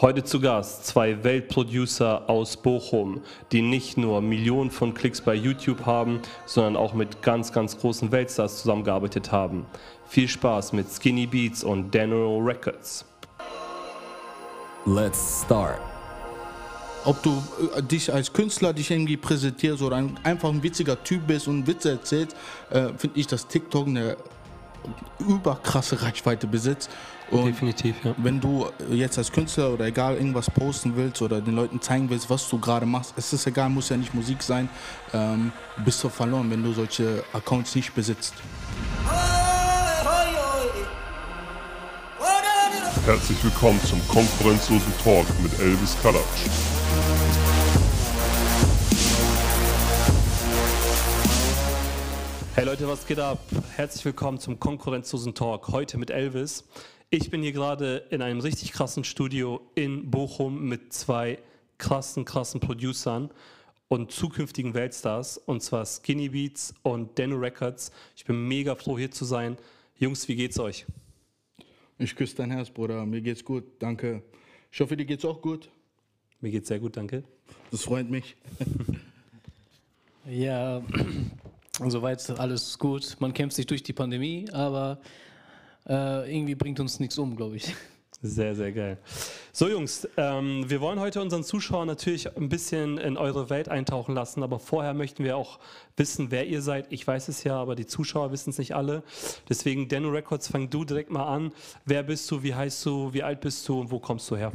Heute zu Gast zwei Weltproducer aus Bochum, die nicht nur Millionen von Klicks bei YouTube haben, sondern auch mit ganz, ganz großen Weltstars zusammengearbeitet haben. Viel Spaß mit Skinny Beats und Dano Records. Let's start. Ob du äh, dich als Künstler dich irgendwie präsentierst oder ein, einfach ein witziger Typ bist und Witze erzählst, äh, finde ich, dass TikTok eine überkrasse Reichweite besitzt. Und Definitiv, ja. wenn du jetzt als Künstler oder egal irgendwas posten willst oder den Leuten zeigen willst, was du gerade machst, es ist egal, muss ja nicht Musik sein, ähm, bist du verloren, wenn du solche Accounts nicht besitzt. Herzlich willkommen zum konkurrenzlosen Talk mit Elvis Kalatsch. Hey Leute, was geht ab? Herzlich willkommen zum konkurrenzlosen Talk. Heute mit Elvis. Ich bin hier gerade in einem richtig krassen Studio in Bochum mit zwei krassen, krassen Producern und zukünftigen Weltstars, und zwar Skinny Beats und Dano Records. Ich bin mega froh, hier zu sein. Jungs, wie geht's euch? Ich küsse dein Herz, Bruder. Mir geht's gut, danke. Ich hoffe, dir geht's auch gut. Mir geht's sehr gut, danke. Das freut mich. Ja, soweit alles gut. Man kämpft sich durch die Pandemie, aber äh, irgendwie bringt uns nichts um, glaube ich. Sehr, sehr geil. So Jungs, ähm, wir wollen heute unseren Zuschauern natürlich ein bisschen in eure Welt eintauchen lassen, aber vorher möchten wir auch wissen, wer ihr seid. Ich weiß es ja, aber die Zuschauer wissen es nicht alle. Deswegen, Dano Records, fang du direkt mal an. Wer bist du, wie heißt du, wie alt bist du und wo kommst du her?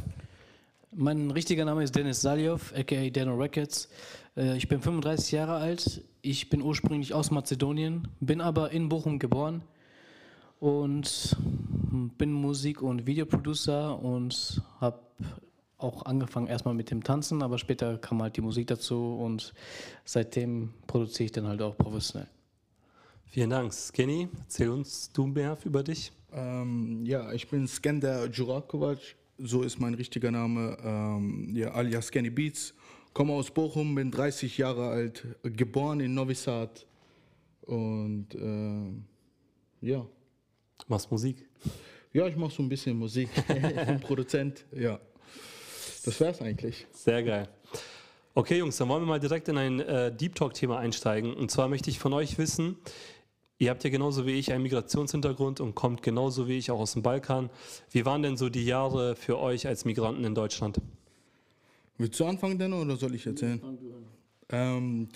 Mein richtiger Name ist Dennis Saljov, aka Dano Records. Äh, ich bin 35 Jahre alt. Ich bin ursprünglich aus Mazedonien, bin aber in Bochum geboren und bin Musik- und Videoproducer und habe auch angefangen erstmal mit dem Tanzen, aber später kam halt die Musik dazu und seitdem produziere ich dann halt auch professionell. Vielen Dank. Skinny, erzähl uns du mehr über dich. Ähm, ja, ich bin Skender Jurakovac, so ist mein richtiger Name, ähm, ja, alias Skinny Beats. Komme aus Bochum, bin 30 Jahre alt, geboren in Novi Sad und äh, ja. Du machst Musik. Ja, ich mache so ein bisschen Musik. ich bin Produzent, ja. Das wär's eigentlich. Sehr geil. Okay, Jungs, dann wollen wir mal direkt in ein äh, Deep Talk-Thema einsteigen. Und zwar möchte ich von euch wissen, ihr habt ja genauso wie ich einen Migrationshintergrund und kommt genauso wie ich auch aus dem Balkan. Wie waren denn so die Jahre für euch als Migranten in Deutschland? Willst du anfangen denn oder soll ich erzählen? Ähm,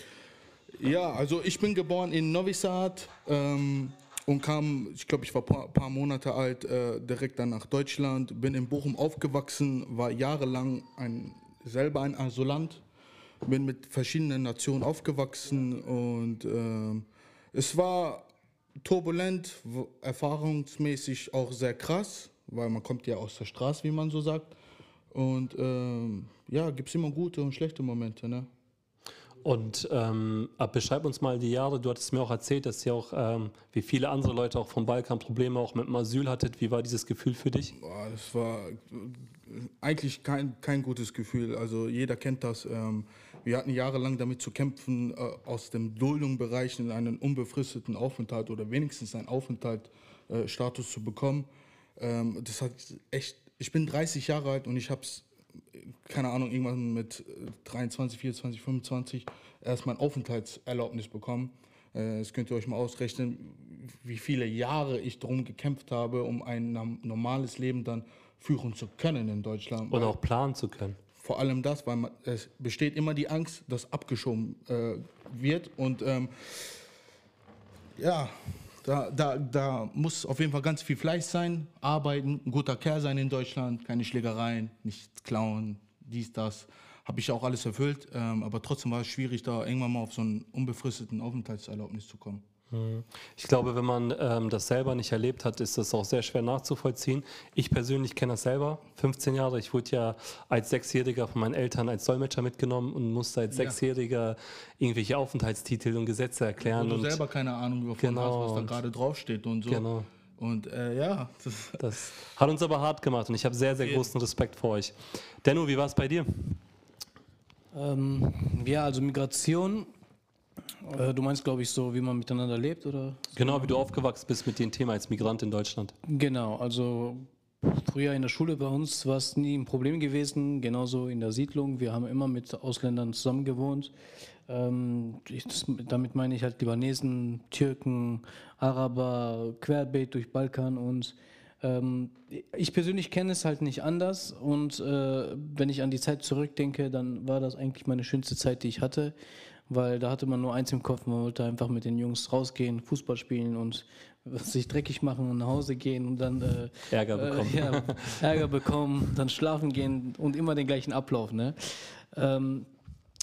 ja, also ich bin geboren in Novi Sad ähm, und kam, ich glaube, ich war ein paar, paar Monate alt, äh, direkt dann nach Deutschland, bin in Bochum aufgewachsen, war jahrelang ein, selber ein Asylant, bin mit verschiedenen Nationen aufgewachsen und ähm, es war turbulent, erfahrungsmäßig auch sehr krass, weil man kommt ja aus der Straße, wie man so sagt. Und ähm, ja, gibt es immer gute und schlechte Momente. Ne? Und ähm, beschreib uns mal die Jahre. Du hattest mir auch erzählt, dass ihr auch, ähm, wie viele andere Leute auch vom Balkan, Probleme auch mit dem Asyl hattet. Wie war dieses Gefühl für dich? Boah, das war äh, eigentlich kein, kein gutes Gefühl. Also jeder kennt das. Ähm, wir hatten jahrelang damit zu kämpfen, äh, aus dem Duldungsbereich in einen unbefristeten Aufenthalt oder wenigstens einen Aufenthaltsstatus äh, zu bekommen. Ähm, das hat echt. Ich bin 30 Jahre alt und ich habe es, keine Ahnung, irgendwann mit äh, 23, 24, 25 erst mein Aufenthaltserlaubnis bekommen. Äh, Das könnt ihr euch mal ausrechnen, wie viele Jahre ich darum gekämpft habe, um ein normales Leben dann führen zu können in Deutschland. Und Weil auch planen zu können. vor allem das, weil man, es besteht immer die Angst, dass abgeschoben äh, wird. Und ähm, ja, da, da, da muss auf jeden Fall ganz viel Fleiß sein, arbeiten, ein guter Kerl sein in Deutschland, keine Schlägereien, nicht klauen, dies, das. Habe ich auch alles erfüllt, ähm, aber trotzdem war es schwierig, da irgendwann mal auf so einen unbefristeten Aufenthaltserlaubnis zu kommen. Ich glaube, wenn man ähm, das selber nicht erlebt hat, ist das auch sehr schwer nachzuvollziehen. Ich persönlich kenne das selber. 15 Jahre. Ich wurde ja als Sechsjähriger von meinen Eltern als Dolmetscher mitgenommen und musste als Ja. Sechsjähriger irgendwelche Aufenthaltstitel und Gesetze erklären. Wo du und selber keine Ahnung davon Genau, hast, was da gerade draufsteht und so. Genau. Und äh, ja, das, Das hat uns aber hart gemacht und ich habe sehr, sehr großen Respekt vor euch. Denno, wie war es bei dir? Ähm, ja, also Migration, äh, du meinst, glaube ich, so, wie man miteinander lebt, oder? Genau, wie du aufgewachsen bist mit dem Thema als Migrant in Deutschland. Genau, also Früher in der Schule bei uns war es nie ein Problem gewesen, genauso in der Siedlung. Wir haben immer mit Ausländern zusammen gewohnt. Ähm, ich, das, damit meine ich halt Libanesen, Türken, Araber, querbeet durch Balkan und ähm, ich persönlich kenne es halt nicht anders und äh, wenn ich an die Zeit zurückdenke, dann war das eigentlich meine schönste Zeit, die ich hatte, weil da hatte man nur eins im Kopf, man wollte einfach mit den Jungs rausgehen, Fußball spielen und sich dreckig machen und nach Hause gehen und dann äh, Ärger bekommen. Äh, ja, Ärger bekommen, dann schlafen gehen und immer den gleichen Ablauf. Ne? Ähm,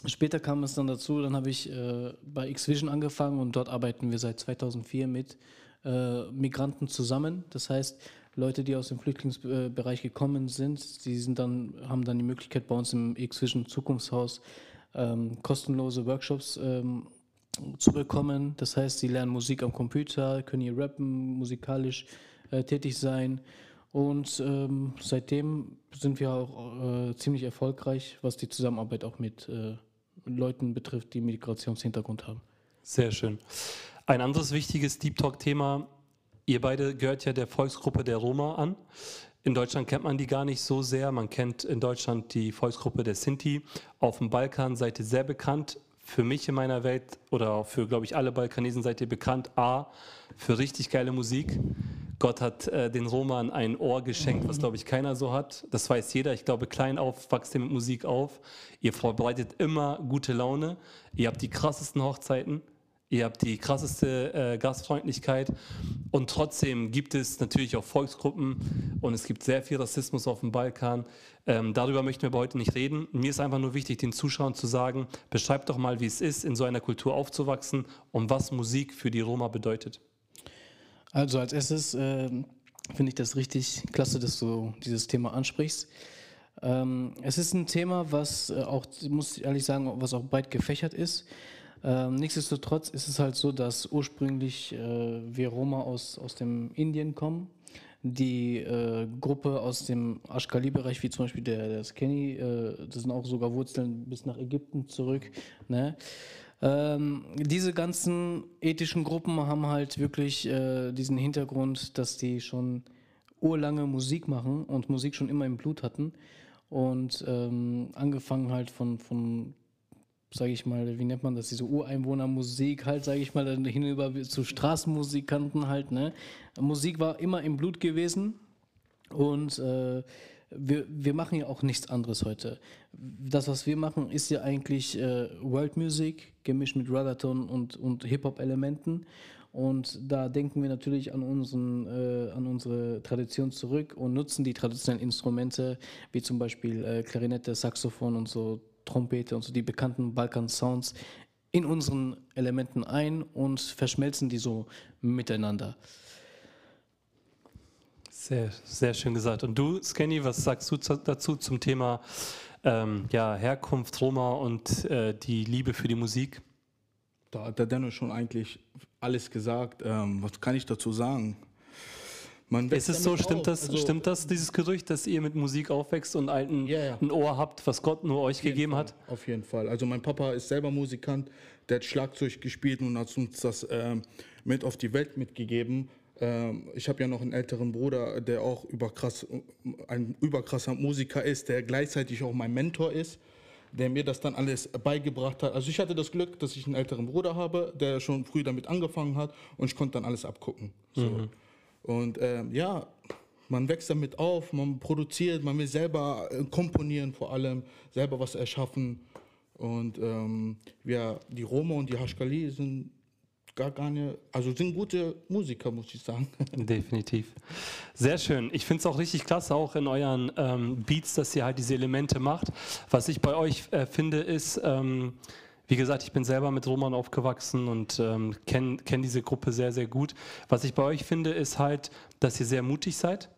später kam es dann dazu, dann habe ich äh, bei X-Vision angefangen und dort arbeiten wir seit 2004 mit äh, Migranten zusammen. Das heißt, Leute, die aus dem Flüchtlingsbereich gekommen sind, die sind dann, haben dann die Möglichkeit bei uns im X-Vision Zukunftshaus ähm, kostenlose Workshops ähm, zu bekommen. Das heißt, sie lernen Musik am Computer, können hier rappen, musikalisch äh, tätig sein. Und ähm, seitdem sind wir auch äh, ziemlich erfolgreich, was die Zusammenarbeit auch mit äh, Leuten betrifft, die Migrationshintergrund haben. Sehr schön. Ein anderes wichtiges Deep Talk-Thema. Ihr beide gehört ja der Volksgruppe der Roma an. In Deutschland kennt man die gar nicht so sehr. Man kennt in Deutschland die Volksgruppe der Sinti. Auf dem Balkan seid ihr sehr bekannt für mich in meiner Welt oder für, glaube ich, alle Balkanesen seid ihr bekannt. A, für richtig geile Musik. Gott hat äh, den Roman ein Ohr geschenkt, was, glaube ich, keiner so hat. Das weiß jeder. Ich glaube, klein auf wachst ihr mit Musik auf. Ihr verbreitet immer gute Laune. Ihr habt die krassesten Hochzeiten. Ihr habt die krasseste äh, Gastfreundlichkeit und trotzdem gibt es natürlich auch Volksgruppen und es gibt sehr viel Rassismus auf dem Balkan. Ähm, darüber möchten wir aber heute nicht reden. Mir ist einfach nur wichtig, den Zuschauern zu sagen, beschreibt doch mal, wie es ist, in so einer Kultur aufzuwachsen und was Musik für die Roma bedeutet. Also als erstes äh, finde ich das richtig klasse, dass du dieses Thema ansprichst. Ähm, es ist ein Thema, was äh, auch, muss ich ehrlich sagen, was auch breit gefächert ist. Ähm, nichtsdestotrotz ist es halt so, dass ursprünglich äh, wir Roma aus, aus dem Indien kommen. Die äh, Gruppe aus dem Ashkali-Bereich, wie zum Beispiel der, der Skenny, äh, das sind auch sogar Wurzeln bis nach Ägypten zurück. Ne? Ähm, diese ganzen ethischen Gruppen haben halt wirklich äh, diesen Hintergrund, dass die schon urlange Musik machen und Musik schon immer im Blut hatten. Und ähm, angefangen halt von, von sage ich mal, wie nennt man das, diese Ureinwohnermusik halt, sage ich mal, dann hinüber zu Straßenmusikanten halt, ne. Musik war immer im Blut gewesen und äh, wir, wir machen ja auch nichts anderes heute. Das, was wir machen, ist ja eigentlich äh, World Music, gemischt mit Ragaton und, und Hip-Hop-Elementen. Und da denken wir natürlich an, unseren, äh, an unsere Tradition zurück und nutzen die traditionellen Instrumente, wie zum Beispiel äh, Klarinette, Saxophon und so Trompete und so die bekannten Balkan-Sounds in unseren Elementen ein und verschmelzen die so miteinander. Sehr, sehr schön gesagt. Und du, Skenny, was sagst du dazu zum Thema ähm, ja, Herkunft, Roma und äh, die Liebe für die Musik? Da hat der Dennis schon eigentlich alles gesagt. Ähm, was kann ich dazu sagen? Ist es so, stimmt das, also, stimmt das, dieses Gerücht, dass ihr mit Musik aufwächst und ein, ja, ja. ein Ohr habt, was Gott nur euch gegeben Fall, hat? Auf jeden Fall. Also mein Papa ist selber Musikant, der hat Schlagzeug gespielt und hat uns das ähm, mit auf die Welt mitgegeben. Ähm, ich habe ja noch einen älteren Bruder, der auch überkrass, ein überkrasser Musiker ist, der gleichzeitig auch mein Mentor ist der mir das dann alles beigebracht hat. Also ich hatte das Glück, dass ich einen älteren Bruder habe, der schon früh damit angefangen hat und ich konnte dann alles abgucken. So. Mhm. Und ähm, ja, man wächst damit auf, man produziert, man will selber äh, komponieren vor allem, selber was erschaffen. Und ähm, ja, die Roma und die Haschkali sind gar keine, also sind gute Musiker, muss ich sagen. Definitiv. Sehr schön. Ich finde es auch richtig klasse, auch in euren ähm, Beats, dass ihr halt diese Elemente macht. Was ich bei euch äh, finde, ist, ähm, wie gesagt, ich bin selber mit Roman aufgewachsen und ähm, kenne kenn diese Gruppe sehr, sehr gut. Was ich bei euch finde, ist halt, dass ihr sehr mutig seid,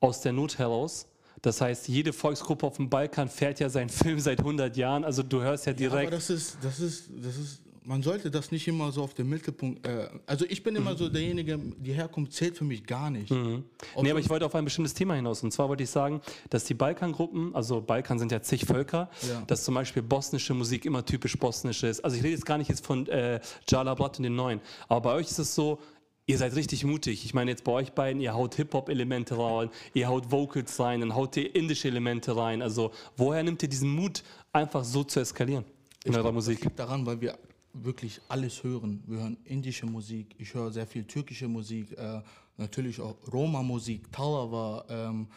aus der Not heraus. Das heißt, jede Volksgruppe auf dem Balkan fährt ja seinen Film seit 100 Jahren. Also du hörst ja direkt. Ja, aber das ist, das ist, das ist man sollte das nicht immer so auf den Mittelpunkt. Äh, also ich bin immer so derjenige, die Herkunft zählt für mich gar nicht. Mhm. Nee, aber ich wollte auf ein bestimmtes Thema hinaus. Und zwar wollte ich sagen, dass die Balkangruppen, also Balkan sind ja zig Völker, ja. dass zum Beispiel bosnische Musik immer typisch bosnisch ist. Also ich rede jetzt gar nicht jetzt von äh, Jala Brat und den Neuen. Aber bei euch ist es so, ihr seid richtig mutig. Ich meine, jetzt bei euch beiden, ihr haut Hip-Hop-Elemente rein, ihr haut Vocals rein, dann haut ihr indische Elemente rein. Also, woher nimmt ihr diesen Mut, einfach so zu eskalieren in eurer glaub, Musik? Das liegt daran, weil wir wirklich alles hören. Wir hören indische Musik, ich höre sehr viel türkische Musik, äh, natürlich auch Roma-Musik, Talawa. Ähm,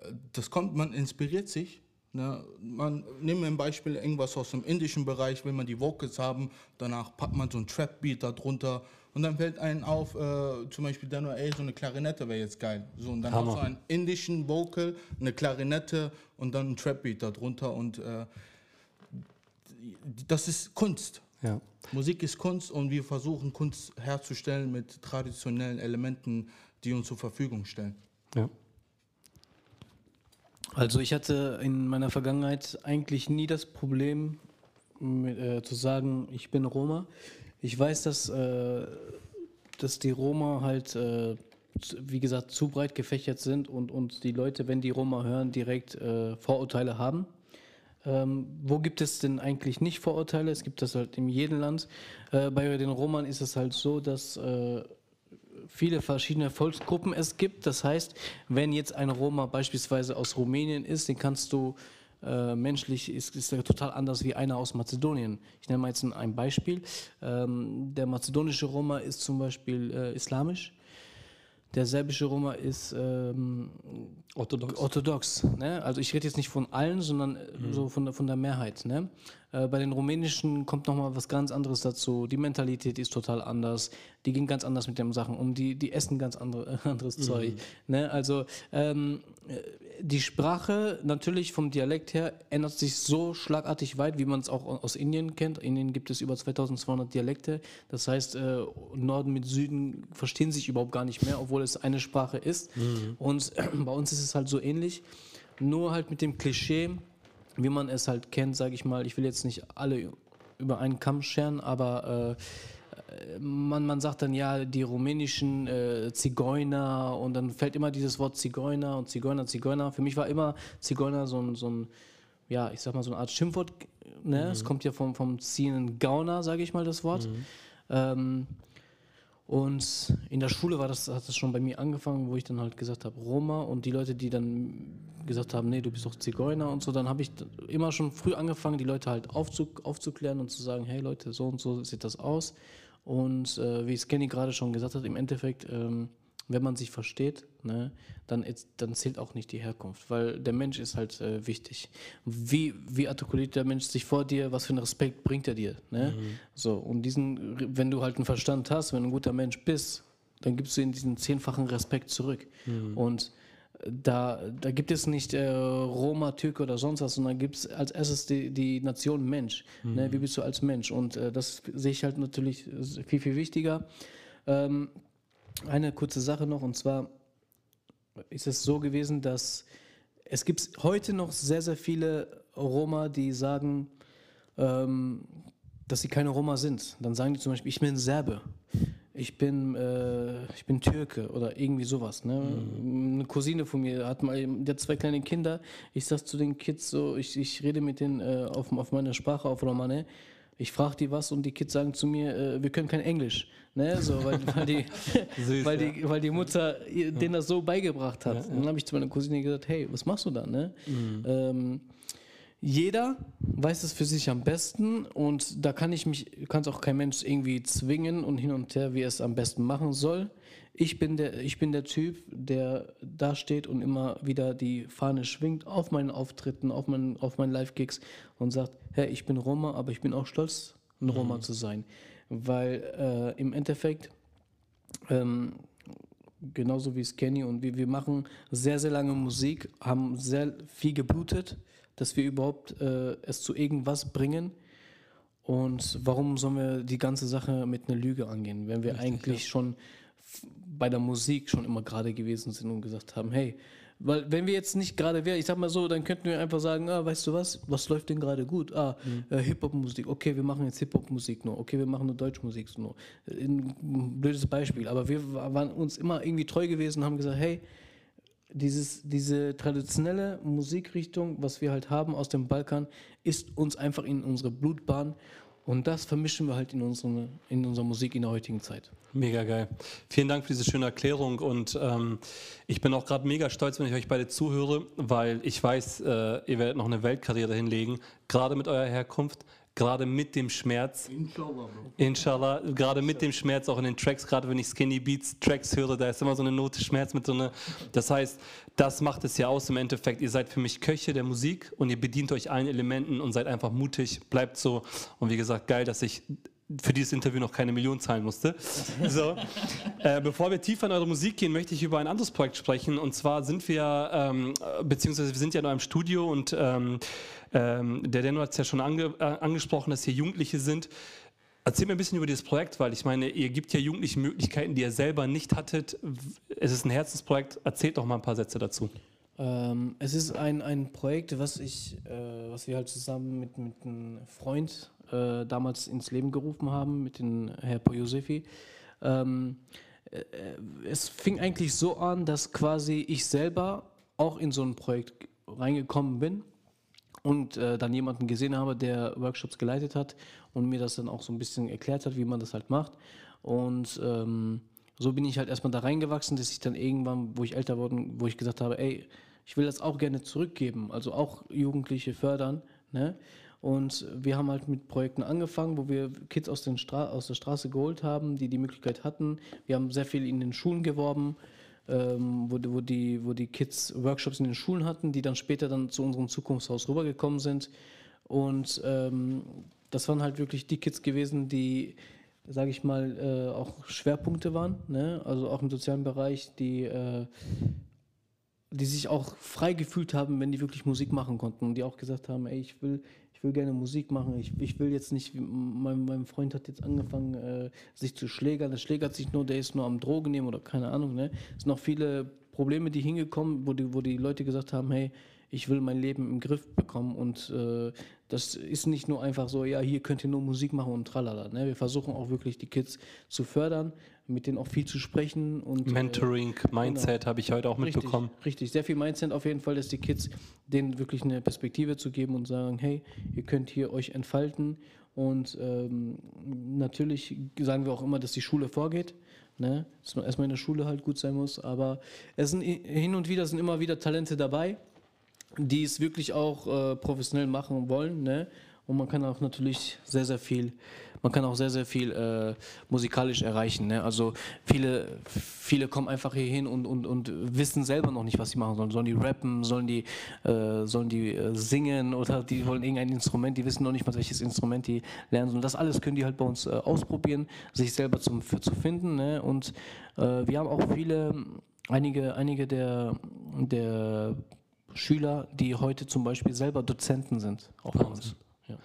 äh, das kommt, man inspiriert sich. Ne? Man nehmen wir ein Beispiel irgendwas aus dem indischen Bereich, will man die Vocals haben, danach packt man so ein Trap-Beat darunter und dann fällt einem auf, äh, zum Beispiel dann, ey, so eine Klarinette wäre jetzt geil. So, und dann Hammer. hast du einen indischen Vocal, eine Klarinette und dann ein Trap-Beat darunter und äh, das ist Kunst. Ja. Musik ist Kunst und wir versuchen Kunst herzustellen mit traditionellen Elementen, die uns zur Verfügung stellen. ja. Also ich hatte in meiner Vergangenheit eigentlich nie das Problem mit, äh, zu sagen, ich bin Roma. Ich weiß, dass, äh, dass die Roma halt, äh, wie gesagt, zu breit gefächert sind und, und die Leute, wenn die Roma hören, direkt äh, Vorurteile haben. Ähm, wo gibt es denn eigentlich nicht Vorurteile? Es gibt das halt in jedem Land. Äh, bei den Roman ist es halt so, dass äh, viele verschiedene Volksgruppen es gibt. Das heißt, wenn jetzt ein Roma beispielsweise aus Rumänien ist, den kannst du äh, menschlich ist, ist er total anders wie einer aus Mazedonien. Ich nenne mal jetzt ein, Beispiel. Ähm, der mazedonische Roma ist zum Beispiel äh, islamisch. Der serbische Roma ist ähm, Orthodox. orthodox. Ne? Also ich rede jetzt nicht von allen, sondern äh, so von, der- von der Mehrheit. Ne? Äh, bei den rumänischen kommt nochmal was ganz anderes dazu. Die Mentalität ist total anders. Die gehen ganz anders mit den Sachen um. Die, die essen ganz andere, anderes Zeug. Ne? Also ähm, äh, die Sprache natürlich vom Dialekt her ändert sich so schlagartig weit, wie man es auch aus Indien kennt. In Indien gibt es über 2200 Dialekte. Das heißt, äh, Norden mit Süden verstehen sich überhaupt gar nicht mehr, obwohl es eine Sprache ist. Und bei uns ist es halt so ähnlich. Nur halt mit dem Klischee, wie man es halt kennt, sage ich mal. Ich will jetzt nicht alle über einen Kamm scheren, aber äh, man, man sagt dann ja, die rumänischen äh, Zigeuner und dann fällt immer dieses Wort Zigeuner und Zigeuner, Zigeuner. Für mich war immer Zigeuner so ein, so ein ja, ich sag mal so eine Art Schimpfwort. Ne? Es kommt ja vom, vom ziehenden Gauner, sage ich mal das Wort. Ähm, und in der Schule war das, hat das schon bei mir angefangen, wo ich dann halt gesagt habe, Roma und die Leute, die dann gesagt haben, nee, du bist doch Zigeuner und so, dann habe ich immer schon früh angefangen, die Leute halt aufzu, aufzuklären und zu sagen, hey Leute, so und so sieht das aus. Und äh, wie es Kenny gerade schon gesagt hat, im Endeffekt, ähm, wenn man sich versteht, ne, dann, dann zählt auch nicht die Herkunft, weil der Mensch ist halt äh, wichtig. Wie, wie artikuliert der Mensch sich vor dir, was für einen Respekt bringt er dir? Ne? So, und diesen, wenn du halt einen Verstand hast, wenn du ein guter Mensch bist, dann gibst du ihm diesen zehnfachen Respekt zurück. Und da, da gibt es nicht äh, Roma, Türke oder sonst was, sondern gibt es als erstes die, die Nation Mensch. Ne? Wie bist du als Mensch? Und äh, das sehe ich halt natürlich viel, viel wichtiger. Ähm, eine kurze Sache noch, und zwar ist es so gewesen, dass es gibt heute noch sehr, sehr viele Roma, die sagen, ähm, dass sie keine Roma sind. Dann sagen die zum Beispiel, ich bin Serbe, ich bin, äh, ich bin Türke oder irgendwie sowas. Ne? Eine Cousine von mir hat mal, die hat zwei kleine Kinder. Ich sag zu den Kids so, ich, ich rede mit denen äh, auf, auf meiner Sprache, auf Romane. Ich frage die was und die Kids sagen zu mir, äh, wir können kein Englisch. Ne? So, weil, weil, die, Süß, weil, die, weil die Mutter denen das so beigebracht hat. Und dann habe ich zu meiner Cousine gesagt, hey, was machst du da? Ne? Ähm, jeder weiß es für sich am besten und da kann ich mich, kann es auch kein Mensch irgendwie zwingen und hin und her, wie er es am besten machen soll. Ich bin der, ich bin der Typ, der da steht und immer wieder die Fahne schwingt auf meinen Auftritten, auf meinen, auf meinen Live-Gigs und sagt, hey, ich bin Roma, aber ich bin auch stolz, ein Roma zu sein. Weil äh, im Endeffekt ähm, genauso wie es Kenny und wir, wir machen sehr, sehr lange Musik, haben sehr viel geblutet, dass wir überhaupt äh, es zu irgendwas bringen. Und warum sollen wir die ganze Sache mit einer Lüge angehen, wenn wir eigentlich schon f- bei der Musik schon immer gerade gewesen sind und gesagt haben, hey, weil wenn wir jetzt nicht gerade wären, ich sag mal so, dann könnten wir einfach sagen, ah, weißt du was, was läuft denn gerade gut? Ah, äh, Hip-Hop-Musik, okay, wir machen jetzt Hip-Hop-Musik nur, okay, wir machen nur Deutschmusik nur. Äh, Ein blödes Beispiel, aber wir wa- waren uns immer irgendwie treu gewesen und haben gesagt, hey, dieses, diese traditionelle Musikrichtung, was wir halt haben aus dem Balkan, ist uns einfach in unsere Blutbahn Und das vermischen wir halt in, unsere, in unserer Musik in der heutigen Zeit. Mega geil. Vielen Dank für diese schöne Erklärung und ähm, ich bin auch gerade mega stolz, wenn ich euch beide zuhöre, weil ich weiß, äh, ihr werdet noch eine Weltkarriere hinlegen, gerade mit eurer Herkunft, gerade mit dem Schmerz. Inshallah. Inshallah, gerade mit dem Schmerz auch in den Tracks, gerade wenn ich Skinny Beats Tracks höre, da ist immer so eine Note Schmerz mit so einer. Das heißt, das macht es ja aus im Endeffekt. Ihr seid für mich Köche der Musik und ihr bedient euch allen Elementen und seid einfach mutig, bleibt so. Und wie gesagt, geil, dass ich für dieses Interview noch keine Million zahlen musste. So. Äh, bevor wir tiefer in eure Musik gehen, möchte ich über ein anderes Projekt sprechen. Und zwar sind wir, ähm, beziehungsweise wir sind ja in einem Studio und ähm, ähm, der Denno hat es ja schon ange äh, angesprochen, dass hier Jugendliche sind. Erzähl mir ein bisschen über dieses Projekt, weil ich meine, ihr gibt ja Jugendlichen Möglichkeiten, die ihr selber nicht hattet. Es ist ein Herzensprojekt. Erzählt doch mal ein paar Sätze dazu. Ähm, es ist ein, ein Projekt, was, ich, äh, was wir halt zusammen mit, mit einem Freund äh, damals ins Leben gerufen haben, mit dem Herr Poyosefi. Ähm, äh, es fing eigentlich so an, dass quasi ich selber auch in so ein Projekt reingekommen bin und äh, dann jemanden gesehen habe, der Workshops geleitet hat und mir das dann auch so ein bisschen erklärt hat, wie man das halt macht. Und ähm, so bin ich halt erstmal da reingewachsen, dass ich dann irgendwann, wo ich älter wurde, wo ich gesagt habe, ey, ich will das auch gerne zurückgeben, also auch Jugendliche fördern. Ne? Und wir haben halt mit Projekten angefangen, wo wir Kids aus, aus, der Straße geholt haben, die die Möglichkeit hatten. Wir haben sehr viel in den Schulen geworben ähm, wo, wo, die, wo die Kids Workshops in den Schulen hatten, die dann später dann zu unserem Zukunftshaus rübergekommen sind. Und ähm, das waren halt wirklich die Kids gewesen, die, sage ich mal, äh, auch Schwerpunkte waren, ne? also auch im sozialen Bereich, die, äh, die sich auch frei gefühlt haben, wenn die wirklich Musik machen konnten und die auch gesagt haben, ey, ich will, ich will gerne Musik machen, ich, ich will jetzt nicht, mein, mein Freund hat jetzt angefangen, äh, sich zu schlägern, der schlägert sich nur, der ist nur am Drogen nehmen oder keine Ahnung. Ne? Es sind noch viele Probleme, die hingekommen, wo die, wo die Leute gesagt haben, hey, ich will mein Leben im Griff bekommen und äh, das ist nicht nur einfach so, ja, hier könnt ihr nur Musik machen und tralala. Ne? Wir versuchen auch wirklich die Kids zu fördern, mit denen auch viel zu sprechen. Und, äh, Mentoring, äh, Mindset habe ich heute auch mitbekommen. Richtig, richtig, sehr viel Mindset auf jeden Fall, dass die Kids denen wirklich eine Perspektive zu geben und sagen, hey, ihr könnt hier euch entfalten und ähm, natürlich sagen wir auch immer, dass die Schule vorgeht. Ne? Dass man erstmal in der Schule halt gut sein muss, aber es sind hin und wieder sind immer wieder Talente dabei die es wirklich auch äh, professionell machen wollen. Ne? Und man kann auch natürlich sehr, sehr viel, man kann auch sehr, sehr viel äh, musikalisch erreichen. Ne? Also viele, viele kommen einfach hier hin und, und, und wissen selber noch nicht, was sie machen sollen. Sollen die rappen, sollen die, äh, sollen die äh, singen oder die wollen irgendein Instrument, die wissen noch nicht mal, welches Instrument die lernen sollen. Das alles können die halt bei uns äh, ausprobieren, sich selber zum, für, zu finden. Ne? Und äh, wir haben auch viele, einige, einige der, der Schüler, die heute zum Beispiel selber Dozenten sind, auch bei uns. Ja.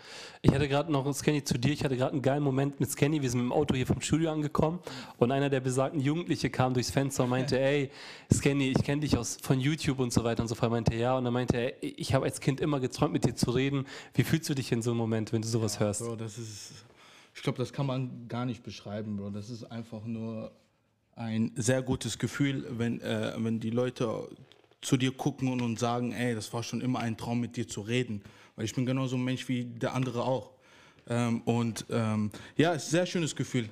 Ich hatte gerade noch, Scanny zu dir, ich hatte gerade einen geilen Moment mit Scanny, wir sind mit dem Auto hier vom Studio angekommen und einer der besagten Jugendliche kam durchs Fenster und meinte, ey, Scanny, ich kenne dich aus, von YouTube und so weiter und so fort. Meinte ja und dann meinte er, ich habe als Kind immer geträumt, mit dir zu reden. Wie fühlst du dich in so einem Moment, wenn du sowas ja, hörst? Bro, das ist, ich glaube, das kann man gar nicht beschreiben, Bro. Das ist einfach nur ein sehr gutes Gefühl, wenn, äh, wenn die Leute zu dir gucken und, und sagen, ey, das war schon immer ein Traum, mit dir zu reden. Weil ich bin genauso ein Mensch wie der andere auch. Ähm, und ähm, ja, es ist ein sehr schönes Gefühl.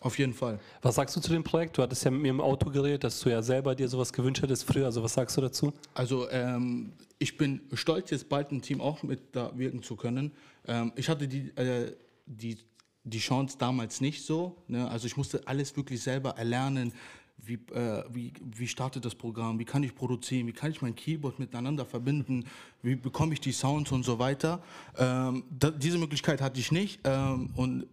Auf jeden Fall. Was sagst du zu dem Projekt? Du hattest ja mit mir im Auto geredet, dass du ja selber dir sowas gewünscht hättest früher. Also was sagst du dazu? Also ähm, ich bin stolz, jetzt bald ein Team auch mit da wirken zu können. Ähm, ich hatte die, äh, die, die Chance damals nicht so. Ne? Also ich musste alles wirklich selber erlernen wie, äh, wie, wie startet das Programm, wie kann ich produzieren, wie kann ich mein Keyboard miteinander verbinden, wie bekomme ich die Sounds und so weiter. Ähm, da, diese Möglichkeit hatte ich nicht ähm, und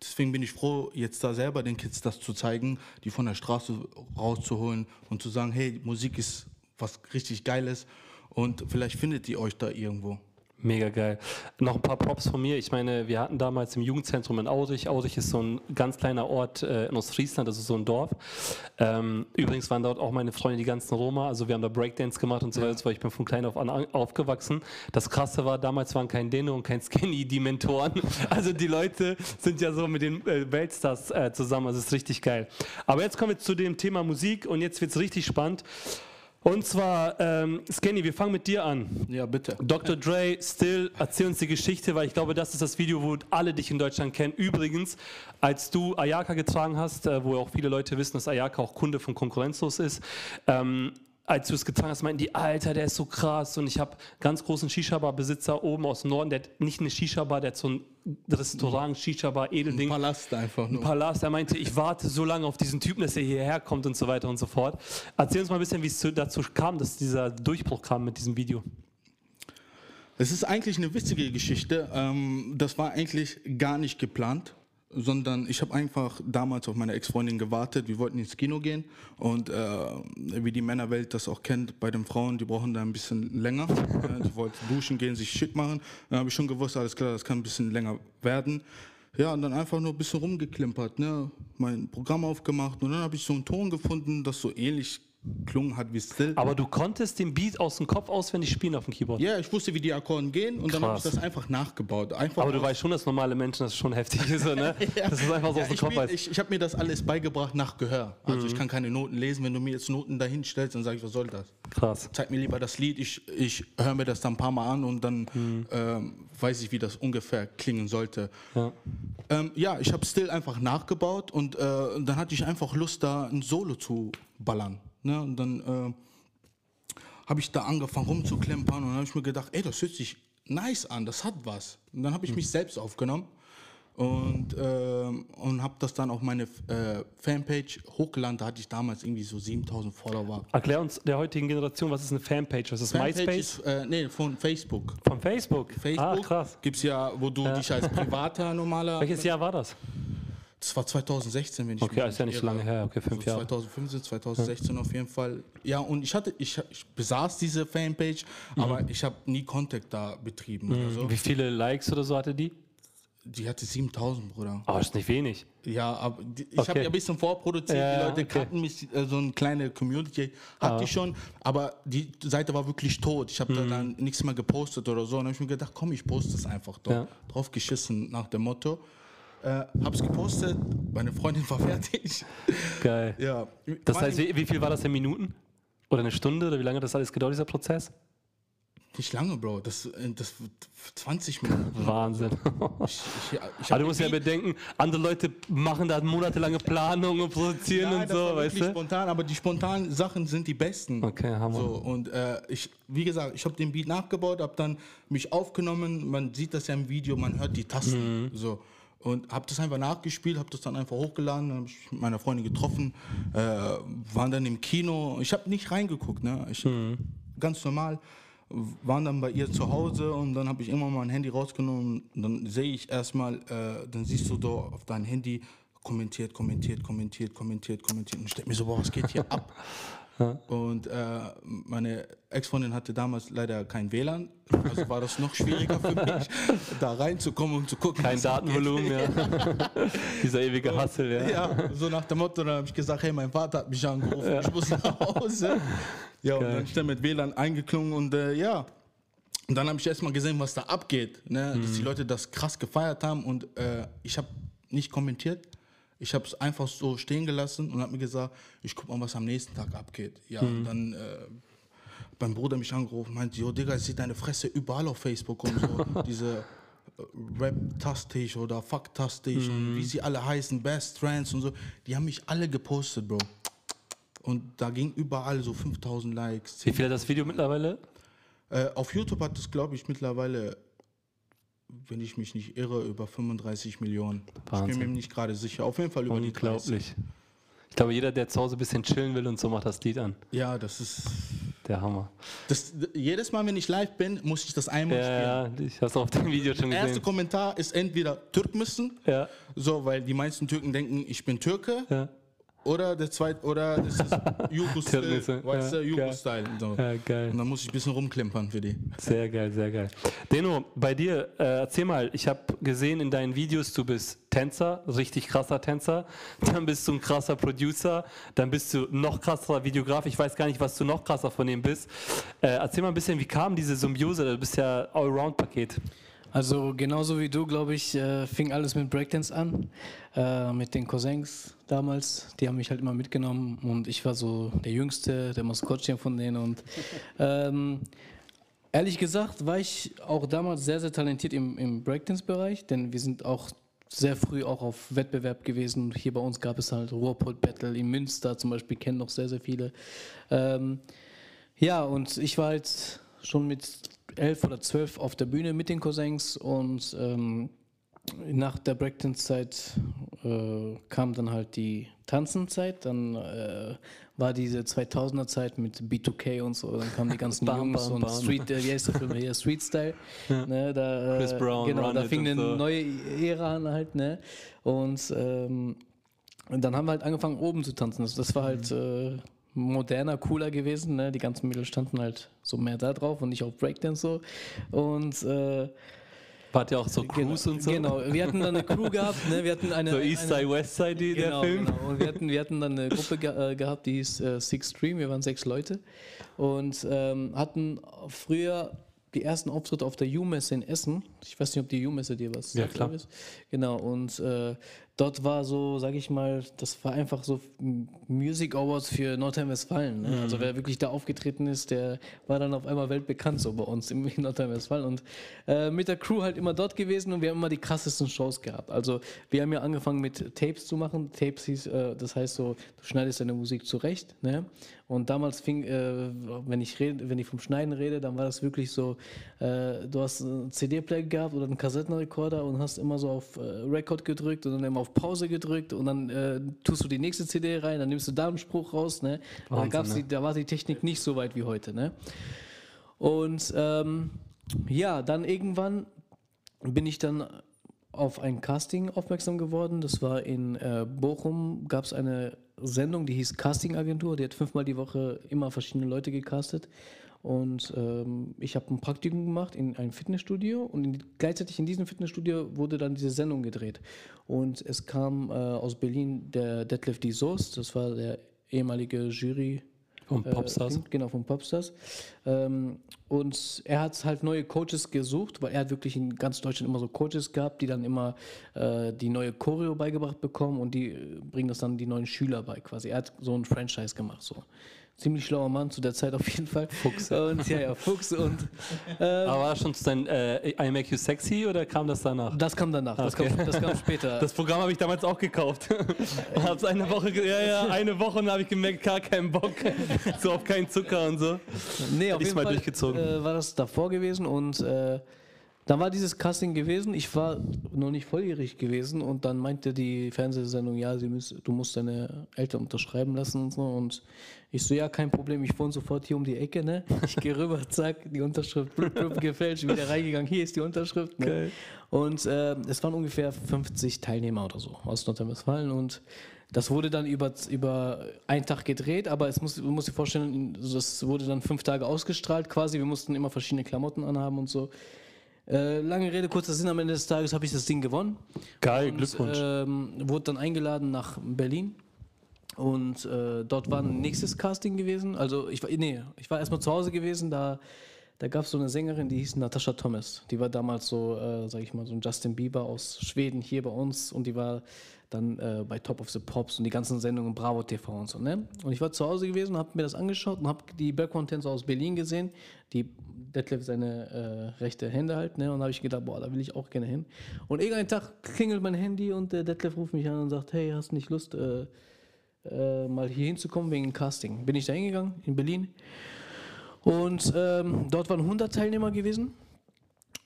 deswegen bin ich froh, jetzt da selber den Kids das zu zeigen, die von der Straße rauszuholen und zu sagen, hey, Musik ist was richtig Geiles und vielleicht findet ihr euch da irgendwo. Mega geil. Noch ein paar Props von mir. Ich meine, wir hatten damals im Jugendzentrum in Aurich. Aurich ist so ein ganz kleiner Ort äh, in Ostfriesland, das ist so ein Dorf. Ähm, übrigens waren dort auch meine Freunde, die ganzen Roma. Also wir haben da Breakdance gemacht und so weiter, weil ich bin von klein auf an aufgewachsen. Das Krasse war, damals waren kein Deno und kein Skinny die Mentoren. Also die Leute sind ja so mit den äh, Weltstars äh, zusammen. Also es ist richtig geil. Aber jetzt kommen wir zu dem Thema Musik und jetzt wird es richtig spannend. Und zwar, ähm, Scanny, wir fangen mit dir an. Ja, bitte. Dr. Dre, Still, erzähl uns die Geschichte, weil ich glaube, das ist das Video, wo alle dich in Deutschland kennen. Übrigens, als du Ayaka getragen hast, äh, wo auch viele Leute wissen, dass Ayaka auch Kunde von Konkurrenzlos ist, ähm, als du es getragen hast, meinten die, Alter, der ist so krass. Und ich habe ganz großen Shisha-Bar-Besitzer oben aus dem Norden, der hat nicht eine Shisha-Bar, der hat so ein Restaurant, Shisha-Bar, Edelding. Palast einfach nur. Palast. Er meinte, ich warte so lange auf diesen Typen, dass er hierher kommt und so weiter und so fort. Erzähl uns mal ein bisschen, wie es zu- dazu kam, dass dieser Durchbruch kam mit diesem Video. Es ist eigentlich eine witzige Geschichte. Ähm, das war eigentlich gar nicht geplant, sondern ich habe einfach damals auf meine Ex-Freundin gewartet. Wir wollten ins Kino gehen und äh, wie die Männerwelt das auch kennt, bei den Frauen, die brauchen da ein bisschen länger. die wollten duschen gehen, sich schick machen. Dann habe ich schon gewusst, alles klar, das kann ein bisschen länger werden. Ja, und dann einfach nur ein bisschen rumgeklimpert, ne? mein Programm aufgemacht und dann habe ich so einen Ton gefunden, das so ähnlich klungen hat wie Still. Aber du konntest den Beat aus dem Kopf auswendig spielen auf dem Keyboard. Ja, ich wusste, wie die Akkorden gehen und dann habe ich Krass. das einfach nachgebaut. Einfach Aber du weißt schon, dass normale Menschen das schon heftig ist, ne? Das ist einfach so Ja, aus dem ich Kopf. spiel- ich ich habe mir das alles beigebracht nach Gehör. Also Mhm. ich kann keine Noten lesen. Wenn du mir jetzt Noten dahin stellst, dann sage ich, was soll das? Krass. Zeig mir lieber das Lied, ich, ich höre mir das dann ein paar Mal an und dann Mhm. ähm, weiß ich, wie das ungefähr klingen sollte. Ja. Ähm, ja, ich habe Still einfach nachgebaut und äh, dann hatte ich einfach Lust, da ein Solo zu ballern. Ne? Und dann äh, habe ich da angefangen rumzuklempern und dann habe ich mir gedacht, ey, das hört sich nice an, das hat was. Und dann habe ich mich selbst aufgenommen und, ähm, und habe das dann auf meine äh, Fanpage hochgeladen. Da hatte ich damals irgendwie so 7000 Follower. Erklär uns der heutigen Generation, was ist eine Fanpage? Was ist MySpace? ist, äh, nee, von Facebook. Von Facebook? Facebook Ah, krass. gibt es ja, wo du dich als privater normaler. Welches Jahr war das? Das war 2016, wenn ich Okay, ist ja nicht irre. lange her. Okay, fünf so Jahre. 2015, 2016 auf jeden Fall. Ja, und ich hatte, ich, ich besaß diese Fanpage, aber Mhm. ich habe nie Contact da betrieben oder so. Wie viele Likes oder so hatte die? Die hatte 7000, Bruder. Oh, ist nicht wenig. Ja, aber die, ich Okay. habe ja ein bisschen vorproduziert. Ja, die Leute okay. kannten mich, äh, so eine kleine Community hatte ich schon, aber die Seite war wirklich tot. Ich habe Mhm. da dann nichts mehr gepostet oder so. Und dann habe ich mir gedacht, komm, ich poste es einfach doch. Ja. Drauf geschissen nach dem Motto. Äh, hab's gepostet, meine Freundin war fertig. Geil. ja. Das heißt, wie, wie viel war das in Minuten? Oder eine Stunde? Oder wie lange hat das alles gedauert, dieser Prozess? nicht lange, Bro. Das, äh, das wird 20 Minuten. Wahnsinn. Ich, ich, ich Aber du musst ja bedenken, andere Leute machen da monatelange Planung und produzieren Ja, und so, weißt du? spontan, aber die spontanen Sachen sind die besten. Okay, Hammer. So, und äh, ich, wie gesagt, ich habe den Beat nachgebaut, habe dann mich aufgenommen. Man sieht das ja im Video, man hört die Tasten. Mhm. So. Und habe das einfach nachgespielt, habe das dann einfach hochgeladen, habe ich mit meiner Freundin getroffen, äh, waren dann im Kino. Ich habe nicht reingeguckt, ne? Ich, Mhm. Ganz normal. Waren dann bei ihr zu Hause und dann habe ich immer mein Handy rausgenommen dann sehe ich erstmal, äh, dann siehst du da auf dein Handy kommentiert, kommentiert, kommentiert, kommentiert, kommentiert. Und ich denke mir so, boah, was geht hier ab? Und äh, meine Ex-Freundin hatte damals leider kein WLAN, also war das noch schwieriger für mich, da reinzukommen und zu gucken. Kein. Datenvolumen, ja. Dieser ewige Hassel, ja. Ja, so nach dem Motto, dann habe ich gesagt, hey, mein Vater hat mich angerufen, ich muss nach Hause. Ja, und Geil. dann ist er mit WLAN eingeklungen und äh, ja. Und dann habe ich erstmal gesehen, was da abgeht, ne? dass die Leute das krass gefeiert haben und äh, ich habe nicht kommentiert. Ich habe es einfach so stehen gelassen und habe mir gesagt, ich guck mal, was am nächsten Tag abgeht. Ja, und dann äh, mein Bruder mich angerufen, meinte, jo Digga, ich sehe deine Fresse überall auf Facebook und so. Diese äh, Rap-Tastisch oder Fuck-Tastisch und wie sie alle heißen, Best Trends und so. Die haben mich alle gepostet, Bro. Und da ging überall so 5000 Likes. Wie viel hat das Video mittlerweile? Äh, auf YouTube hat es, glaube ich, mittlerweile, wenn ich mich nicht irre, über 35 Millionen. Ich Wahnsinn. bin mir nicht gerade sicher. Auf jeden Fall über die 30. Unglaublich. Ich glaube, jeder, der zu Hause ein bisschen chillen will und so, macht das Lied an. Ja, das ist. Der Hammer. Das, jedes Mal, wenn ich live bin, muss ich das einmal spielen. Ja, ja, ich habe es auf dem Video schon Der erste gesehen. Kommentar ist entweder Türkmüssen, Ja, so, weil die meisten Türken denken, ich bin Türke, ja, oder der zweite, oder das ist Jugo-Style, Türkmüsse, weißt du, Jugo-Style. So. ja, geil. Und dann muss ich ein bisschen rumklimpern für die. Sehr geil, sehr geil. Deno, bei dir, äh, erzähl mal, ich habe gesehen in deinen Videos, du bist Tänzer, richtig krasser Tänzer, dann bist du ein krasser Producer, dann bist du noch krasser Videograf, ich weiß gar nicht, was du noch krasser von dem bist. Äh, erzähl mal ein bisschen, wie kam diese Symbiose, du bist ja Allround-Paket. Also genauso wie du, glaube ich, äh, fing alles mit Breakdance an. Äh, mit den Cousins damals. Die haben mich halt immer mitgenommen und ich war so der Jüngste, der Maskottchen von denen. Und ähm, ehrlich gesagt war ich auch damals sehr, sehr talentiert im, im Breakdance-Bereich, denn wir sind auch sehr früh auch auf Wettbewerb gewesen. Hier bei uns gab es halt Ruhrpott Battle in Münster zum Beispiel, kennen noch sehr, sehr viele. Ähm, ja, und ich war halt schon mit elf oder zwölf auf der Bühne mit den Cousins und ähm, nach der Breakdance-Zeit äh, kam dann halt die Tanzenzeit, dann äh, war diese 2000er-Zeit mit B2K und so, dann kamen die ganzen Bam, Jungs bam, und bam. Street, äh, wie heißt der Film hier, Street Style, ne, da, äh, Chris Brown, genau, Run da fing und eine so. neue Ära an halt, ne, und ähm, und dann haben wir halt angefangen oben zu tanzen, das, das war halt äh, moderner, cooler gewesen, ne, die ganzen Mädels standen halt so mehr da drauf und nicht auf Breakdance so und äh, Wart ihr auch so Crews genau, und so? Genau, wir hatten dann eine Crew gehabt, ne? wir hatten eine. So East eine, Side, West Side, die, genau, der Film. Genau. Und wir hatten, wir hatten dann eine Gruppe ge äh, gehabt, die hieß äh, Six Stream, wir waren sechs Leute und ähm, hatten früher die ersten Auftritte auf der U-Messe in Essen. Ich weiß nicht, ob die U-Messe dir was Ja, sagt, klar. Elvis. Genau, und äh, dort war so, sag ich mal, das war einfach so Music Awards für Nordrhein-Westfalen. Ne? Mhm. Also wer wirklich da aufgetreten ist, der war dann auf einmal weltbekannt so bei uns in Nordrhein-Westfalen. Und äh, mit der Crew halt immer dort gewesen und wir haben immer die krassesten Shows gehabt. Also wir haben ja angefangen mit Tapes zu machen. Tapes hieß, äh, das heißt so, du schneidest deine Musik zurecht. Ne? Und damals fing, äh, wenn ich rede, wenn ich vom Schneiden rede, dann war das wirklich so, äh, du hast einen CD-Player gehabt oder einen Kassettenrekorder und hast immer so auf äh, Record gedrückt und dann immer auf Pause gedrückt und dann äh, tust du die nächste CD rein, dann nimmst du da einen Spruch raus, ne? da, Wahnsinn, gab's ne? die, da war die Technik nicht so weit wie heute, ne? Und ähm, ja, dann irgendwann bin ich dann auf ein Casting aufmerksam geworden. Das war in äh, Bochum, gab es eine Sendung, die hieß Casting Agentur. Die hat fünfmal die Woche immer verschiedene Leute gecastet. Und ähm, ich habe ein Praktikum gemacht in einem Fitnessstudio und in, gleichzeitig in diesem Fitnessstudio wurde dann diese Sendung gedreht. Und es kam äh, aus Berlin der Detlef D. Soest, das war der ehemalige Jury Vom äh, Popstars. Genau, von Popstars. Ähm, und er hat halt neue Coaches gesucht, weil er hat wirklich in ganz Deutschland immer so Coaches gehabt, die dann immer äh, die neue Choreo beigebracht bekommen und die äh, bringen das dann die neuen Schüler bei quasi. Er hat so ein Franchise gemacht, so. Ziemlich schlauer Mann zu der Zeit auf jeden Fall. Fuchs. Und ja, ja, Fuchs und Aber war schon zu dein äh, I Make You Sexy oder kam das danach? das kam danach, das, Okay. kam, das kam später. Das Programm habe ich damals auch gekauft. Hab's eine Woche, ja, ja, eine Woche und habe ich gemerkt, gar keinen Bock, so auf keinen Zucker und so. Nee, auf jeden mal Fall durchgezogen. Äh, war das davor gewesen und äh, dann war dieses Casting gewesen. Ich war noch nicht volljährig gewesen und dann meinte die Fernsehsendung, ja, sie müssen, du musst deine Eltern unterschreiben lassen und so. Und ich so, ja, kein Problem, ich wohne sofort hier um die Ecke, ne? Ich gehe rüber, zack, die Unterschrift, blub, blub, gefälscht, wieder reingegangen, hier ist die Unterschrift. Ne? Geil. Und äh, es waren ungefähr 50 Teilnehmer oder so aus Nordrhein-Westfalen und das wurde dann über, über einen Tag gedreht, aber es muss, du musst dir vorstellen, das wurde dann fünf Tage ausgestrahlt quasi. Wir mussten immer verschiedene Klamotten anhaben und so. Äh, lange Rede, kurzer Sinn, am Ende des Tages habe ich das Ding gewonnen. Geil, Und, Glückwunsch. Ähm, wurde dann eingeladen nach Berlin. Und äh, dort war ein nächstes Casting gewesen. Also ich war, nee, ich war erstmal zu Hause gewesen, da, da gab es so eine Sängerin, die hieß Natascha Thomas. Die war damals so, äh, sag ich mal, so ein Justin Bieber aus Schweden hier bei uns und die war dann äh, bei Top of the Pops und die ganzen Sendungen Bravo TV und so, ne? Und ich war zu Hause gewesen habe mir das angeschaut und habe die Background-Tänzer aus Berlin gesehen, die Detlef seine äh, rechte Hände halt, ne? Und habe ich gedacht, boah, da will ich auch gerne hin. Und irgendeinen Tag klingelt mein Handy und der Detlef ruft mich an und sagt, hey, hast du nicht Lust, äh, äh, mal hier hinzukommen wegen Casting? Bin ich da hingegangen in Berlin und ähm, dort waren 100 Teilnehmer gewesen.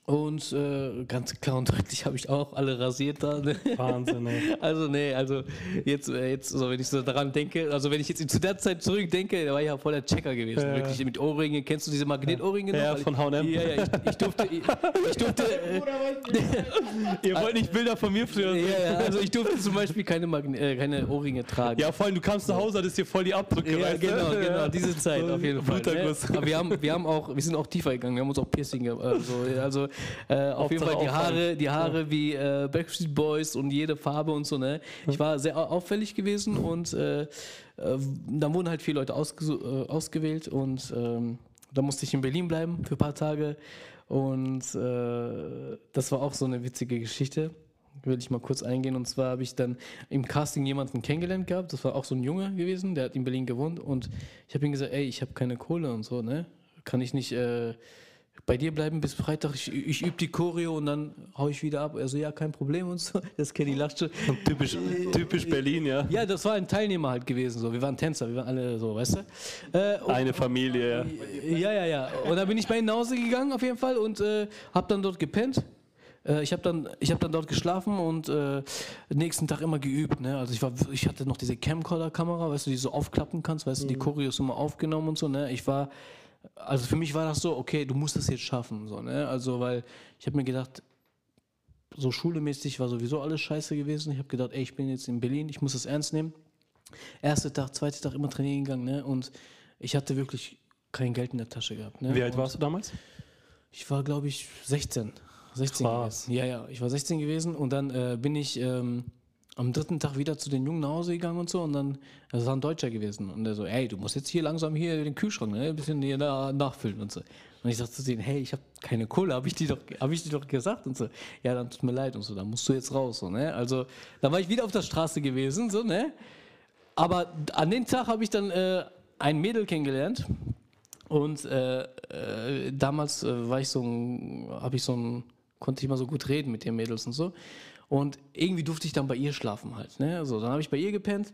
Und äh, ganz klar und deutlich habe ich auch alle rasiert da. Ne? Wahnsinn, ey. Also nee, also jetzt, äh, jetzt so, wenn ich so daran denke, also wenn ich jetzt zu der Zeit zurückdenke, der war ja voll der Checker gewesen, Ja. wirklich mit Ohrringen. Kennst du diese Magnetohrringe noch? Ja, Weil von H&M. Ich, ja, ja, ich, ich durfte, ich, ich durfte, äh, Ihr wollt nicht Bilder von mir früher sehen. ja, ja, also ich durfte zum Beispiel keine, Magne äh, keine Ohrringe tragen. Ja, vor allem, du kamst nach Hause, hattest dir voll die Abdrücke, Ja, weißt du? genau, genau, Ja. diese Zeit So auf jeden Fall. Ne? Aber wir haben, wir haben auch, wir sind auch tiefer gegangen, wir haben uns auch Piercing, ge- also, also äh, auf jeden Fall die. Haare, die Haare wie äh, Backstreet Boys und jede Farbe und so, ne? Ich war sehr au- auffällig gewesen und äh, äh, dann wurden halt viele Leute äh, ausgewählt und ähm, da musste ich in Berlin bleiben für ein paar Tage. Und äh, das war auch so eine witzige Geschichte. Will ich mal kurz eingehen. Und zwar habe ich dann im Casting jemanden kennengelernt gehabt. Das war auch so ein Junge gewesen, der hat in Berlin gewohnt. Und ich habe ihm gesagt, ey, ich habe keine Kohle und so, ne? Kann ich nicht äh, bei dir bleiben bis Freitag? Ich, ich übe die Choreo und dann hau ich wieder ab. Er so, ja, kein Problem und so. Das Kenny lacht schon. Typisch, typisch Berlin, ja. Ja, das war ein Teilnehmer halt gewesen. So. Wir waren Tänzer, wir waren alle so, weißt du? Äh, und- Eine Familie, ja. ja, ja, ja. Und dann bin ich bei ihm nach Hause gegangen auf jeden Fall und äh, habe dann dort gepennt. Äh, ich habe dann, ich hab dann dort geschlafen und äh, nächsten Tag immer geübt. Ne? Also ich, war, ich hatte noch diese Camcorder-Kamera, weißt du, die du so aufklappen kannst, weißt du, die Choreos immer aufgenommen und so. Ne? Ich war, also für mich war das so, okay, du musst das jetzt schaffen. So, ne? Also weil ich habe mir gedacht, so schulemäßig war sowieso alles scheiße gewesen. Ich habe gedacht, ey, ich bin jetzt in Berlin, ich muss das ernst nehmen. Erster Tag, zweiter Tag immer trainieren gegangen, ne? Und ich hatte wirklich kein Geld in der Tasche gehabt. Ne? Wie alt Und warst du damals? Ich war, glaube ich, 16. 16 Krass. gewesen. Ja, ja, ich war 16 gewesen und dann äh, bin ich ähm, am dritten Tag wieder zu den Jungen nach Hause gegangen und so und dann, das war ein Deutscher gewesen und der so, ey, du musst jetzt hier langsam hier den Kühlschrank ne, ein bisschen hier na, nachfüllen und so. Und ich sagte zu denen, hey, ich habe keine Kohle, habe ich, hab ich dir doch gesagt und so. Ja, dann tut mir leid und so, dann musst du jetzt raus. So, ne? Also, da war ich wieder auf der Straße gewesen, so, ne? Aber an dem Tag habe ich dann äh, ein Mädel kennengelernt. Und äh, äh, damals äh, war ich so habe ich so ein, konnte ich mal so gut reden mit den Mädels und so. Und irgendwie durfte ich dann bei ihr schlafen halt. Ne? So, dann habe ich bei ihr gepennt.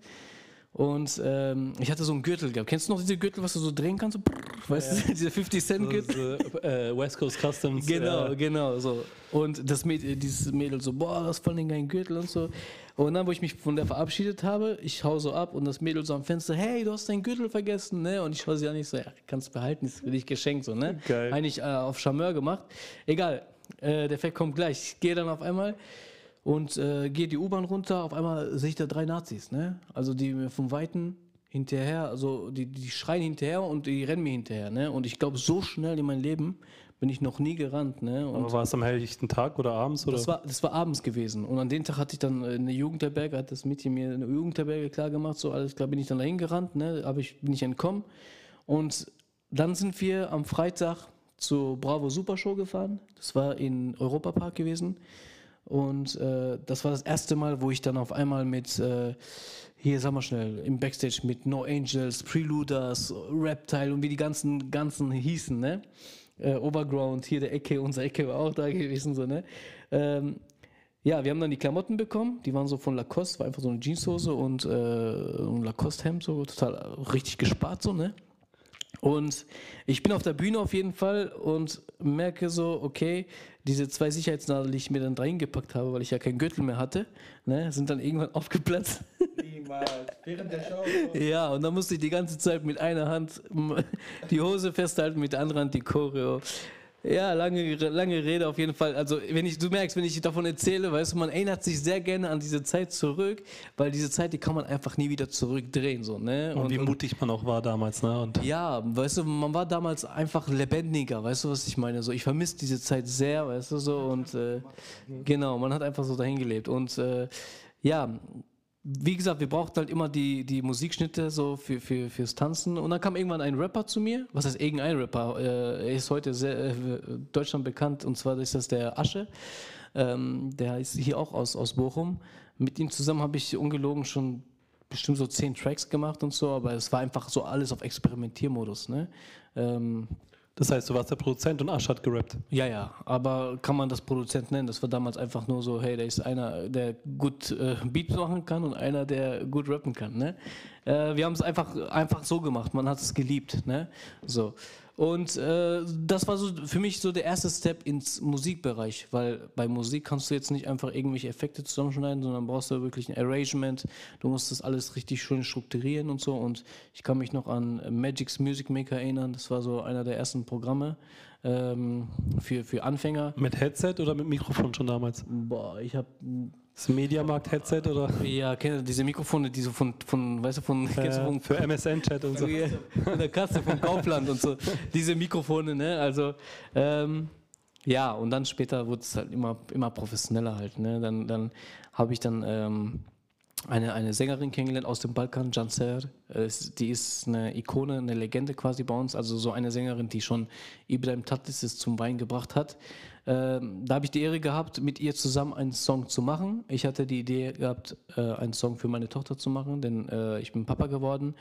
Und ähm, ich hatte so einen Gürtel gehabt. Kennst du noch diese Gürtel, was du so drehen kannst? So, brrr, weißt du, dieser 50 Cent Gürtel? Also, äh, West Coast Customs. Genau, Äh, genau, so. Und das Mädel, dieses Mädel so, boah, das ist voll den geilen Gürtel und so. Und dann, wo ich mich von der verabschiedet habe, ich hau so ab und das Mädel so am Fenster, hey, du hast deinen Gürtel vergessen, ne? Und ich schaue sie an, ich so, ja, kannst behalten, ist für dich geschenkt, so, ne? Geil. Eigentlich äh, auf Charmeur gemacht. Egal, äh, der Effekt kommt gleich. Ich gehe dann auf einmal und äh, gehe die U-Bahn runter, auf einmal sehe ich da drei Nazis, ne? Also die mir vom Weiten hinterher, also die, die schreien hinterher und die rennen mir hinterher, ne? Und ich glaube, so schnell in meinem Leben bin ich noch nie gerannt, ne? Und Aber war es am helllichten Tag oder abends? Oder? das war, das war abends gewesen. Und an dem Tag hatte ich dann äh, eine Jugendherberge, hat das Mädchen mir eine Jugendherberge klar gemacht, so alles klar bin ich dann dahin gerannt, ne? Aber ich bin nicht entkommen. Und dann sind wir am Freitag zur Bravo Super Show gefahren. Das war in Europapark gewesen. Und äh, das war das erste Mal, wo ich dann auf einmal mit, äh, hier sag mal schnell, im Backstage mit No Angels, Preluders, Reptile und wie die ganzen, ganzen hießen, ne? Äh, Overground, hier der Ecke, unser Ecke war auch da gewesen, so, ne? Ähm, ja, wir haben dann die Klamotten bekommen, die waren so von Lacoste, war einfach so eine Jeanshose und äh, ein Lacoste-Hemd, so total richtig gespart, so, ne? Und ich bin auf der Bühne auf jeden Fall und merke so, okay, diese zwei Sicherheitsnadeln, die ich mir dann reingepackt habe, weil ich ja keinen Gürtel mehr hatte, ne, sind dann irgendwann aufgeplatzt. Niemals. Während der Show. Ja, und dann musste ich die ganze Zeit mit einer Hand die Hose festhalten, mit der anderen Hand die Choreo. Ja, lange, lange Rede auf jeden Fall. Also, wenn ich, du merkst, wenn ich davon erzähle, weißt du, man erinnert sich sehr gerne an diese Zeit zurück, weil diese Zeit, die kann man einfach nie wieder zurückdrehen, so, ne? und, wie mutig man auch war damals, ne? Und Ja, weißt du, man war damals einfach lebendiger, weißt du, was ich meine? So, ich vermisse diese Zeit sehr, weißt du, so und äh, genau, man hat einfach so dahin gelebt und äh, ja, wie gesagt, wir brauchten halt immer die, die Musikschnitte so für, für, fürs Tanzen. Und dann kam irgendwann ein Rapper zu mir, was heißt irgendein Rapper, äh, er ist heute sehr äh, Deutschland bekannt. Und zwar ist das der Asche, ähm, der ist hier auch aus, aus Bochum. Mit ihm zusammen habe ich ungelogen schon bestimmt so zehn Tracks gemacht und so, aber es war einfach so alles auf Experimentiermodus, ne? Ähm, das heißt, du warst der Produzent und Asch hat gerappt. ja, ja, aber kann man das Produzent nennen? Das war damals einfach nur so, hey, da ist einer, der gut äh, Beats machen kann und einer, der gut rappen kann, ne? Äh, wir haben es einfach, einfach so gemacht, man hat es geliebt, ne? So. Und äh, das war so für mich so der erste Step ins Musikbereich, weil bei Musik kannst du jetzt nicht einfach irgendwelche Effekte zusammenschneiden, sondern brauchst du wirklich ein Arrangement. Du musst das alles richtig schön strukturieren und so. Und ich kann mich noch an Magic's Music Maker erinnern. Das war so einer der ersten Programme ähm, für, für Anfänger. Mit Headset oder mit Mikrofon schon damals? Boah, ich habe Das Mediamarkt-Headset oder ja kenn, diese Mikrofone, die so von, von weißt du, von, kennst äh, von für MSN-Chat und so? In der Kasse vom Kaufland und so. Diese Mikrofone, ne? Also, ähm, ja, und dann später wurde es halt immer, immer professioneller halt, ne? Dann, dann habe ich dann ähm, eine, eine Sängerin kennengelernt aus dem Balkan, Janser. Die ist eine Ikone, eine Legende quasi bei uns. Also so eine Sängerin, die schon Ibrahim Tatlis zum Wein gebracht hat. Ähm, da habe ich die Ehre gehabt, mit ihr zusammen einen Song zu machen. Ich hatte die Idee gehabt, äh, einen Song für meine Tochter zu machen, denn äh, ich bin Papa geworden.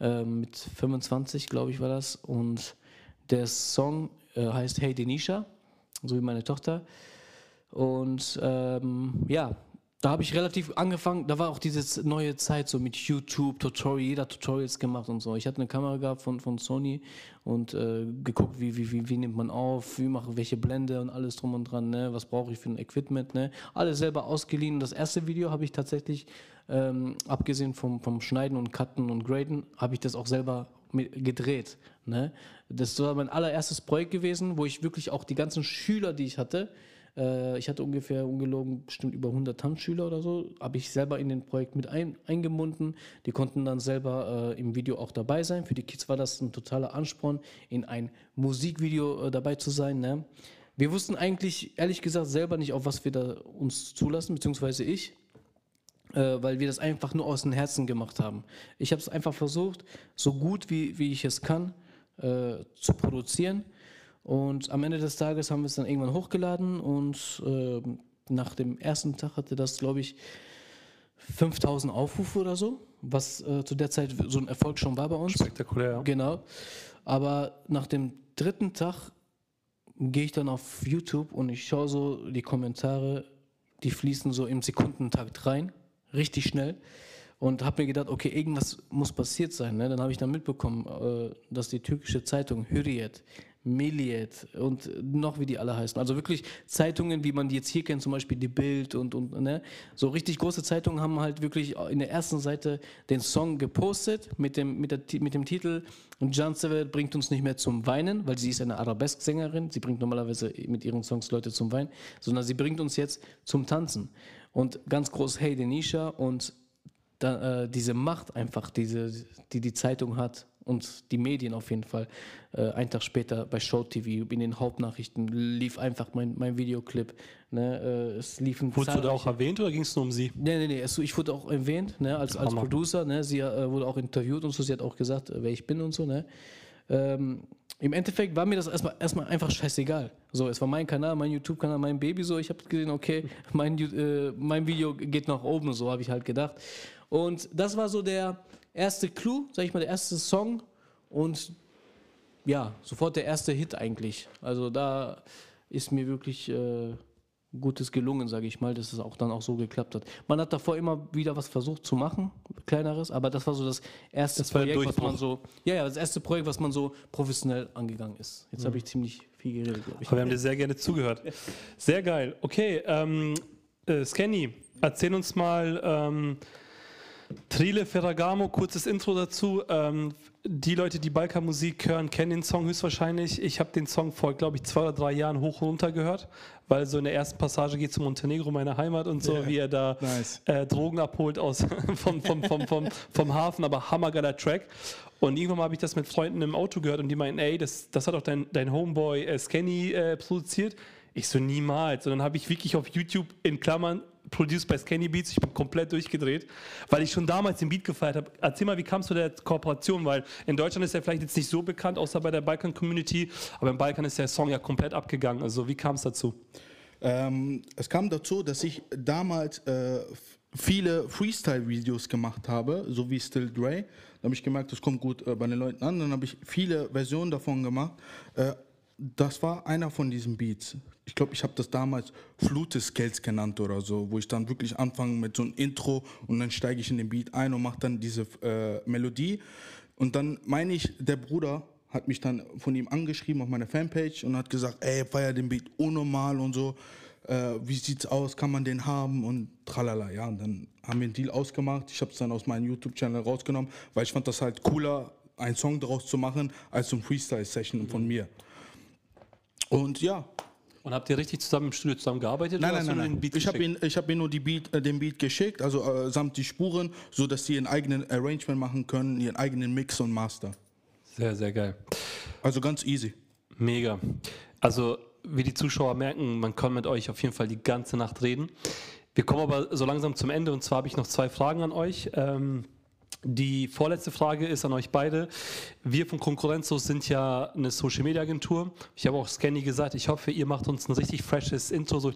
Äh, mit 25, glaube ich, war das. Und der Song äh, heißt Hey Denisha, so wie meine Tochter. Und ähm, ja, da habe ich relativ angefangen, da war auch diese neue Zeit so mit YouTube, Tutorial, jeder Tutorials gemacht und so. Ich hatte eine Kamera gehabt von, von Sony und äh, geguckt, wie, wie, wie, wie nimmt man auf, wie mache welche Blende und alles drum und dran, ne? was brauche ich für ein Equipment, ne? alles selber ausgeliehen. Das erste Video habe ich tatsächlich, ähm, abgesehen vom, vom Schneiden und Cutten und Graden, habe ich das auch selber gedreht. Ne? Das war mein allererstes Projekt gewesen, wo ich wirklich auch die ganzen Schüler, die ich hatte, äh, ich hatte ungefähr ungelogen bestimmt über 100 Tanzschüler oder so, habe ich selber in den Projekt mit ein, eingebunden. Die konnten dann selber äh, im Video auch dabei sein. Für die Kids war das ein totaler Ansporn, in ein Musikvideo äh, dabei zu sein. Ne? Wir wussten eigentlich, ehrlich gesagt, selber nicht, auf was wir da uns zulassen, beziehungsweise ich, äh, weil wir das einfach nur aus dem Herzen gemacht haben. Ich habe es einfach versucht, so gut wie, wie ich es kann, äh, zu produzieren und am Ende des Tages haben wir es dann irgendwann hochgeladen und äh, nach dem ersten Tag hatte das, glaube ich, 5000 Aufrufe oder so, was äh, zu der Zeit so ein Erfolg schon war bei uns. Spektakulär, ja. Genau. Aber nach dem dritten Tag gehe ich dann auf YouTube und ich schaue so die Kommentare, die fließen so im Sekundentakt rein, richtig schnell. Und habe mir gedacht, okay, irgendwas muss passiert sein. Ne? Dann habe ich dann mitbekommen, äh, dass die türkische Zeitung Hürriyet Milliyet und noch wie die alle heißen. Also wirklich Zeitungen, wie man die jetzt hier kennt, zum Beispiel die Bild und, und ne? so richtig große Zeitungen haben halt wirklich in der ersten Seite den Song gepostet mit dem, mit der, mit dem Titel Jansever bringt uns nicht mehr zum Weinen, weil sie ist eine Arabesk-Sängerin. Sie bringt normalerweise mit ihren Songs Leute zum Weinen, sondern sie bringt uns jetzt zum Tanzen. Und ganz groß Hey Denisha und da, äh, diese Macht einfach, diese, die die Zeitung hat und die Medien auf jeden Fall. Äh, einen Tag später bei Show TV, in den Hauptnachrichten lief einfach mein, mein Videoclip. Ne? Äh, es liefen Wurdest du da auch erwähnt oder ging es nur um sie? Nee, nee, nee. Ich wurde auch erwähnt ne? als, als Producer. Ne? Sie äh, wurde auch interviewt und so. Sie hat auch gesagt, äh, wer ich bin und so. Ne? Ähm, Im Endeffekt war mir das erstmal, erstmal einfach scheißegal. So, es war mein Kanal, mein YouTube-Kanal, mein Baby. So, ich habe gesehen, okay, mein, äh, mein Video geht nach oben. So habe ich halt gedacht. Und das war so der erste Clou, sag ich mal, der erste Song und ja, sofort der erste Hit eigentlich. Also da ist mir wirklich äh, Gutes gelungen, sage ich mal, dass es auch dann auch so geklappt hat. Man hat davor immer wieder was versucht zu machen, kleineres, aber das war so das erste das Projekt, was man so, ja, ja, das erste Projekt, was man so professionell angegangen ist. Jetzt mhm. habe ich ziemlich viel geredet, glaube ich. Aber wir haben dir sehr gerne zugehört. Sehr geil. Okay, ähm, äh, Scanny, erzähl uns mal. Ähm, Trile Ferragamo, kurzes Intro dazu. Ähm, die Leute, die Balkanmusik hören, kennen den Song höchstwahrscheinlich. Ich habe den Song vor, glaube ich, zwei oder drei Jahren hoch und runter gehört, weil so in der ersten Passage geht es um Montenegro, meine Heimat und so, yeah. wie er da nice. äh, Drogen abholt aus, vom, vom, vom, vom, vom Hafen, aber hammergeiler Track. Und irgendwann habe ich das mit Freunden im Auto gehört und die meinen, ey, das, das hat auch dein, dein Homeboy äh, Scanny äh, produziert. Ich so, niemals. Und dann habe ich wirklich auf YouTube in Klammern produced by Scanny Beats. Ich bin komplett durchgedreht, weil ich schon damals den Beat gefeiert habe. Erzähl mal, wie kam es zu der Kooperation? Weil in Deutschland ist er vielleicht jetzt nicht so bekannt, außer bei der Balkan-Community, aber im Balkan ist der Song ja komplett abgegangen. Also wie kam es dazu? Ähm, es kam dazu, dass ich damals äh, viele Freestyle-Videos gemacht habe, so wie Still Dre. Da habe ich gemerkt, das kommt gut äh, bei den Leuten an. Dann habe ich viele Versionen davon gemacht. Äh, das war einer von diesen Beats ich glaube, ich habe das damals Flute-Scales genannt oder so, wo ich dann wirklich anfange mit so einem Intro und dann steige ich in den Beat ein und mache dann diese äh, Melodie. Und dann meine ich, der Bruder hat mich dann von ihm angeschrieben auf meiner Fanpage und hat gesagt, ey, feier den Beat unnormal und so. Äh, wie sieht's aus? Kann man den haben? Und tralala, ja. Und dann haben wir einen Deal ausgemacht. Ich habe es dann aus meinem YouTube-Channel rausgenommen, weil ich fand das halt cooler, einen Song daraus zu machen, als so ein Freestyle-Session von mir. Und ja, und habt ihr richtig zusammen im Studio zusammengearbeitet? Nein, nein, nein. nein. Ich habe ihn, hab ihn nur die Beat, äh, den Beat geschickt, also äh, samt die Spuren, sodass sie ihren eigenen Arrangement machen können, ihren eigenen Mix und Master. Sehr, sehr geil. Also ganz easy. Mega. Also, wie die Zuschauer merken, man kann mit euch auf jeden Fall die ganze Nacht reden. Wir kommen aber so langsam zum Ende und zwar habe ich noch zwei Fragen an euch. Ähm, die vorletzte Frage ist an euch beide. Wir von Konkurrenzlos sind ja eine Social Media Agentur. Ich habe auch Scanny gesagt, ich hoffe, ihr macht uns ein richtig freshes Intro, so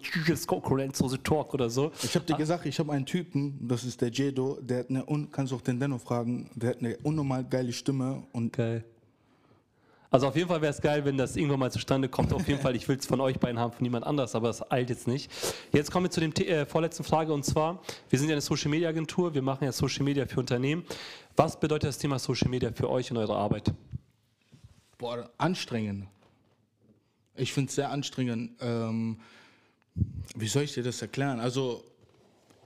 Konkurrenzlose Talk oder so. Ich habe dir gesagt, ich habe einen Typen, das ist der Jedo, der hat eine, kannst du auch den Denno fragen, der hat eine unnormal geile Stimme und Geil. Also auf jeden Fall wäre es geil, wenn das irgendwann mal zustande kommt. Auf jeden Fall, ich will es von euch beiden haben, von niemand anders, aber es eilt jetzt nicht. Jetzt kommen wir zu der äh, vorletzten Frage und zwar, wir sind ja eine Social Media Agentur, wir machen ja Social Media für Unternehmen. Was bedeutet das Thema Social Media für euch und eure Arbeit? boah, anstrengend. Ich finde es sehr anstrengend. Ähm, wie soll ich dir das erklären? Also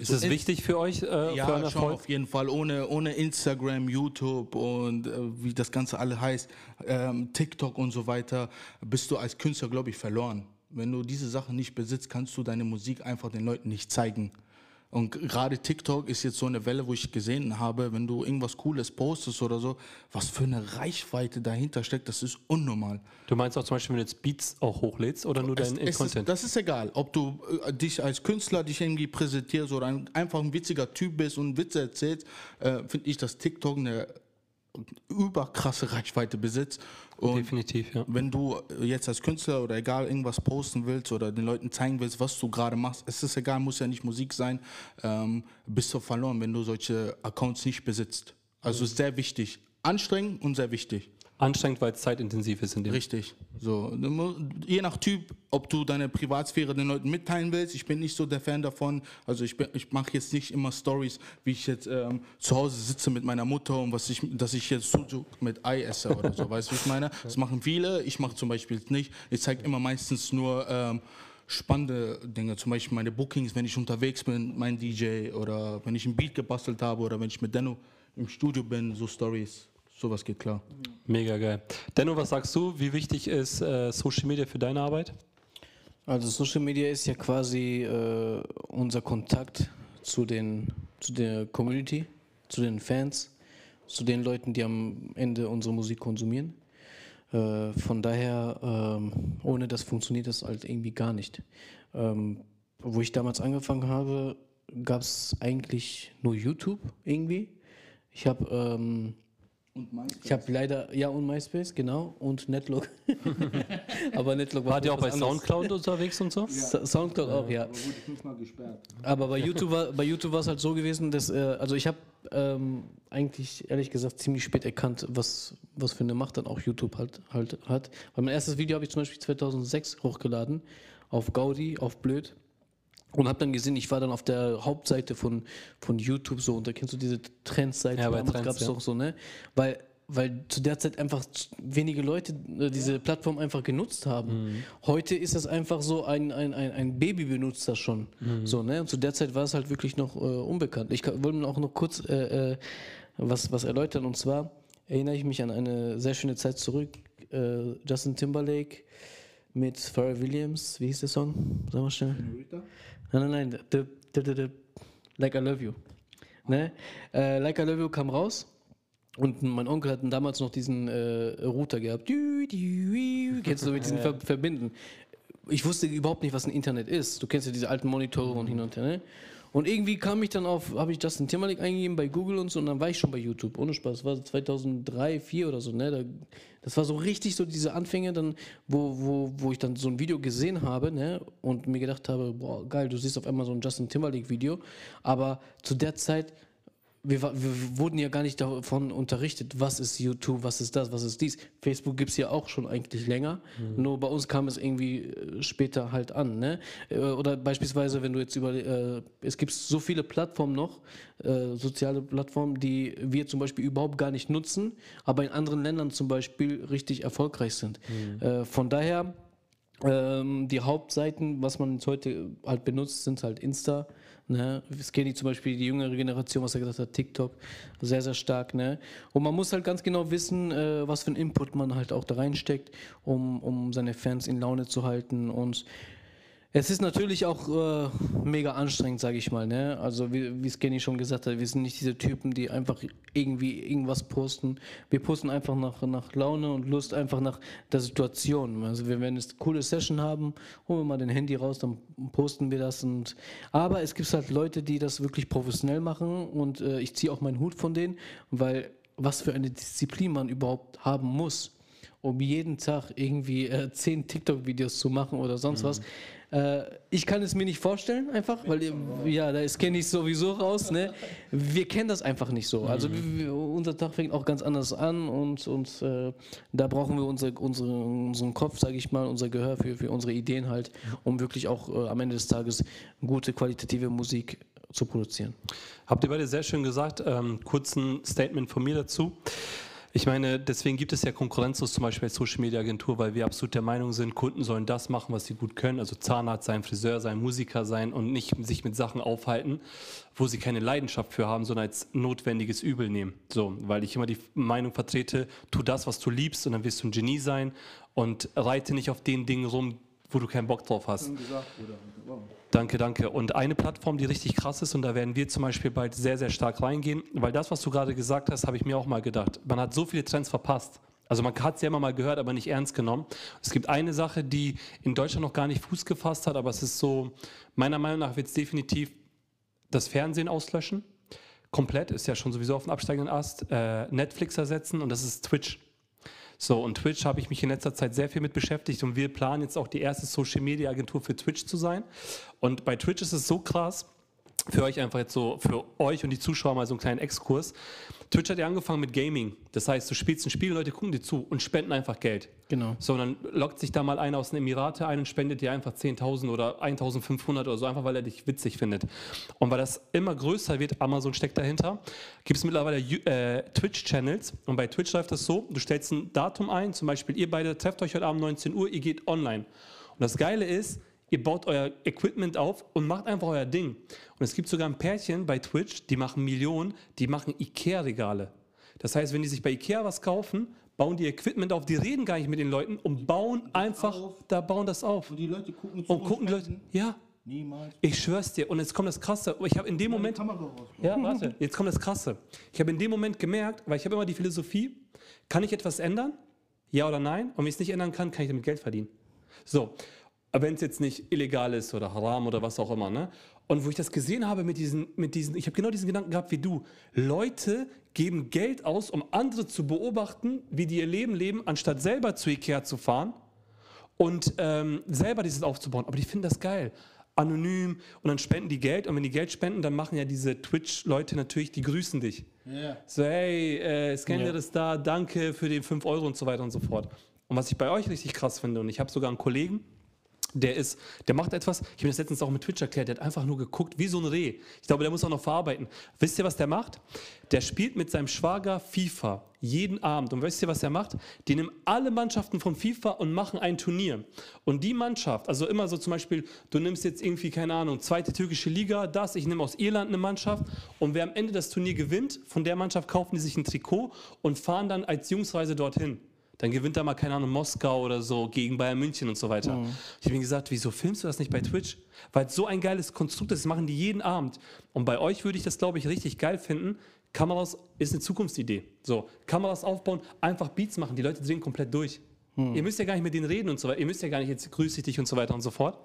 Ist es wichtig für euch, äh, für euren Ja, schon auf jeden Fall. Ohne, ohne Instagram, YouTube und äh, wie das Ganze alle heißt, ähm, TikTok und so weiter, bist du als Künstler, glaube ich, verloren. Wenn du diese Sachen nicht besitzt, kannst du deine Musik einfach den Leuten nicht zeigen. Und gerade TikTok ist jetzt so eine Welle, wo ich gesehen habe, wenn du irgendwas Cooles postest oder so, was für eine Reichweite dahinter steckt, das ist unnormal. Du meinst auch zum Beispiel, wenn du jetzt Beats auch hochlädst oder nur deinen Content? Ist, das ist egal, ob du äh, dich als Künstler dich irgendwie präsentierst oder ein, einfach ein witziger Typ bist und Witze erzählst, äh, finde ich, dass TikTok eine überkrasse Reichweite besitzt. Und Definitiv, ja. wenn du jetzt als Künstler oder egal irgendwas posten willst oder den Leuten zeigen willst, was du gerade machst, es ist egal, muss ja nicht Musik sein, ähm, bist du verloren, wenn du solche Accounts nicht besitzt. Also ist sehr wichtig. Anstrengend und sehr wichtig. Anstrengend, weil es zeitintensiv ist in dem. Richtig. So, je nach Typ, ob du deine Privatsphäre den Leuten mitteilen willst. Ich bin nicht so der Fan davon. Also ich, bin- ich mache jetzt nicht immer Stories, wie ich jetzt ähm, zu Hause sitze mit meiner Mutter und was ich, dass ich jetzt Sujuk mit Ei esse oder so. weißt du, wie ich meine? Das machen viele. Ich mache zum Beispiel nicht. Ich zeige immer meistens nur ähm, spannende Dinge. Zum Beispiel meine Bookings, wenn ich unterwegs bin, mein DJ oder wenn ich ein Beat gebastelt habe oder wenn ich mit Denno im Studio bin, so Stories. Sowas geht klar. Mega geil. Denno, was sagst du? Wie wichtig ist äh, Social Media für deine Arbeit? Also Social Media ist ja quasi äh, unser Kontakt zu, den, zu der Community, zu den Fans, zu den Leuten, die am Ende unsere Musik konsumieren. Äh, von daher, ähm, ohne das funktioniert das halt irgendwie gar nicht. Ähm, wo ich damals angefangen habe, gab es eigentlich nur YouTube irgendwie. Ich habe ähm, ich habe leider, ja und MySpace, genau, und Netlog. Aber Netlog war Wart ihr auch bei was anderes. Soundcloud unterwegs und so? Sa- Soundcloud auch, ja. wurde ich nicht mal gesperrt. Aber bei YouTube war bei YouTube war es halt so gewesen, dass äh, also ich habe ähm, eigentlich ehrlich gesagt ziemlich spät erkannt, was was für eine Macht dann auch YouTube halt halt hat. Weil mein erstes Video habe ich zum Beispiel 2006 hochgeladen auf Gaudi, auf Blöd. Und habe dann gesehen, ich war dann auf der Hauptseite von, von YouTube so, und da kennst du diese Trends-Seite, Ja, damals Trends, gab es ja. doch so, ne? Weil, weil zu der Zeit einfach wenige Leute äh, diese Plattform einfach genutzt haben. Mhm. Heute ist das einfach so, ein, ein, ein, ein Baby benutzt das schon. Mhm. So, ne? Und zu der Zeit war es halt wirklich noch äh, unbekannt. Ich wollte auch noch kurz äh, äh, was, was erläutern, und zwar erinnere ich mich an eine sehr schöne Zeit zurück. Äh, Justin Timberlake mit Pharrell Williams, wie hieß der Song? Sag mal schnell. Nein, nein, nein. Like I Love You. Ne? Äh, like I Love You kam raus. Und mein Onkel hat damals noch diesen äh, Router gehabt. Du, du. Kennst du mit diesen Ver Verbinden? Ich wusste überhaupt nicht, was ein Internet ist. Du kennst ja diese alten Monitore und hin und her. Ne? Und irgendwie kam ich dann auf, habe ich Justin Timberlake eingegeben bei Google und so, und dann war ich schon bei YouTube. Ohne Spaß. Das war 2003, 2004 oder so. Ne? Da, das war so richtig so diese Anfänge, dann, wo, wo, wo ich dann so ein Video gesehen habe ne? und mir gedacht habe, boah, geil, du siehst auf einmal so ein Justin Timberlake-Video. Aber zu der Zeit wir, wir wurden ja gar nicht davon unterrichtet, was ist YouTube, was ist das, was ist dies. Facebook gibt es ja auch schon eigentlich länger, nur bei uns kam es irgendwie äh, später halt an. Ne? Äh, Oder beispielsweise, wenn du jetzt über, äh, es gibt so viele Plattformen noch, äh, soziale Plattformen, die wir zum Beispiel überhaupt gar nicht nutzen, aber in anderen Ländern zum Beispiel richtig erfolgreich sind. Äh, von daher, ähm, die Hauptseiten, was man jetzt heute halt benutzt, sind halt Insta. Ne? Skinny zum Beispiel, die jüngere Generation, was er gesagt hat, TikTok, sehr, sehr stark. Ne? Und man muss halt ganz genau wissen, äh, was für einen Input man halt auch da reinsteckt, um, um seine Fans in Laune zu halten. Und Es ist natürlich auch äh, mega anstrengend, sage ich mal. Ne? Also wie es Kenny schon gesagt hat, wir sind nicht diese Typen, die einfach irgendwie irgendwas posten. Wir posten einfach nach, nach Laune und Lust, einfach nach der Situation. Also wir werden eine coole Session haben, holen wir mal den Handy raus, dann posten wir das. Und, aber es gibt halt Leute, die das wirklich professionell machen und äh, ich ziehe auch meinen Hut von denen, weil was für eine Disziplin man überhaupt haben muss um jeden Tag irgendwie äh, zehn TikTok-Videos zu machen oder sonst was. Äh, ich kann es mir nicht vorstellen, einfach, weil äh, ja, da ist kenne ich sowieso raus. Ne? Wir kennen das einfach nicht so. Also wir, unser Tag fängt auch ganz anders an und, und äh, da brauchen wir unsere, unsere, unseren Kopf, sage ich mal, unser Gehör für, für unsere Ideen halt, um wirklich auch äh, am Ende des Tages gute qualitative Musik zu produzieren. Habt ihr beide sehr schön gesagt. Ähm, kurzen Statement von mir dazu. Ich meine, deswegen gibt es ja konkurrenzlos zum Beispiel als Social Media Agentur, weil wir absolut der Meinung sind, Kunden sollen das machen, was sie gut können, also Zahnarzt sein, Friseur sein, Musiker sein und nicht sich mit Sachen aufhalten, wo sie keine Leidenschaft für haben, sondern als notwendiges Übel nehmen. So, weil ich immer die Meinung vertrete, tu das, was du liebst und dann wirst du ein Genie sein und reite nicht auf den Dingen rum, wo du keinen Bock drauf hast. Danke, danke. Und eine Plattform, die richtig krass ist, und da werden wir zum Beispiel bald sehr, sehr stark reingehen, weil das, was du gerade gesagt hast, habe ich mir auch mal gedacht. Man hat so viele Trends verpasst. Also man hat es ja immer mal gehört, aber nicht ernst genommen. Es gibt eine Sache, die in Deutschland noch gar nicht Fuß gefasst hat, aber es ist so, meiner Meinung nach wird es definitiv das Fernsehen auslöschen. Komplett, ist ja schon sowieso auf dem absteigenden Ast. Äh, Netflix ersetzen und das ist Twitch. So, und Twitch habe ich mich in letzter Zeit sehr viel mit beschäftigt und wir planen jetzt auch die erste Social Media Agentur für Twitch zu sein. Und bei Twitch ist es so krass, für euch einfach jetzt so, für euch und die Zuschauer mal so einen kleinen Exkurs. Twitch hat ja angefangen mit Gaming. Das heißt, du spielst ein Spiel, Leute gucken dir zu und spenden einfach Geld. Genau. So, und dann lockt sich da mal einer aus den Emiraten ein und spendet dir einfach 10.000 oder 1.500 oder so, einfach weil er dich witzig findet. Und weil das immer größer wird, Amazon steckt dahinter, gibt es mittlerweile äh, Twitch-Channels. Und bei Twitch läuft das so, du stellst ein Datum ein, zum Beispiel ihr beide trefft euch heute Abend 19 Uhr, ihr geht online. Und das Geile ist, ihr baut euer Equipment auf und macht einfach euer Ding. Und es gibt sogar ein Pärchen bei Twitch, die machen Millionen, die machen Ikea-Regale. Das heißt, wenn die sich bei Ikea was kaufen, bauen die Equipment auf, die reden gar nicht mit den Leuten und bauen einfach, auf. da bauen das auf. Und die Leute gucken zu Und gucken die Leute, ja, Niemals. ich schwör's dir. Und jetzt kommt das Krasse. Ich habe in dem Moment, ja, warte, jetzt kommt das Krasse. Ich habe in dem Moment gemerkt, weil ich habe immer die Philosophie, kann ich etwas ändern? Ja oder nein? Und wenn ich es nicht ändern kann, kann ich damit Geld verdienen. So, wenn es jetzt nicht illegal ist oder haram oder was auch immer, ne? Und wo ich das gesehen habe mit diesen, mit diesen, ich habe genau diesen Gedanken gehabt wie du. Leute geben Geld aus, um andere zu beobachten, wie die ihr Leben leben, anstatt selber zu Ikea zu fahren und ähm, selber dieses aufzubauen. Aber die finden das geil. Anonym und dann spenden die Geld und wenn die Geld spenden, dann machen ja diese Twitch-Leute natürlich, die grüßen dich. Ja. So, hey, äh, Scanner Ja. ist da, danke für die 5 Euro und so weiter und so fort. Und was ich bei euch richtig krass finde, und ich habe sogar einen Kollegen, der ist, der macht etwas, ich habe das letztens auch mit Twitch erklärt, der hat einfach nur geguckt, wie so ein Reh. Ich glaube, der muss auch noch verarbeiten. Wisst ihr, was der macht? Der spielt mit seinem Schwager FIFA jeden Abend. Und wisst ihr, was er macht? Die nehmen alle Mannschaften von FIFA und machen ein Turnier. Und die Mannschaft, also immer so zum Beispiel, du nimmst jetzt irgendwie, keine Ahnung, zweite türkische Liga, das, ich nehme aus Irland eine Mannschaft. Und wer am Ende das Turnier gewinnt, von der Mannschaft kaufen die sich ein Trikot und fahren dann als Jungsreise dorthin. Dann gewinnt er mal, keine Ahnung, Moskau oder so gegen Bayern München und so weiter. Ich habe ihm gesagt, wieso filmst du das nicht bei Twitch? Weil es so ein geiles Konstrukt ist, das machen die jeden Abend. Und bei euch würde ich das, glaube ich, richtig geil finden. Kameras ist eine Zukunftsidee. So, Kameras aufbauen, einfach Beats machen, die Leute drehen komplett durch. Ihr müsst ja gar nicht mit denen reden und so weiter. Ihr müsst ja gar nicht jetzt grüß ich dich und so weiter und so fort.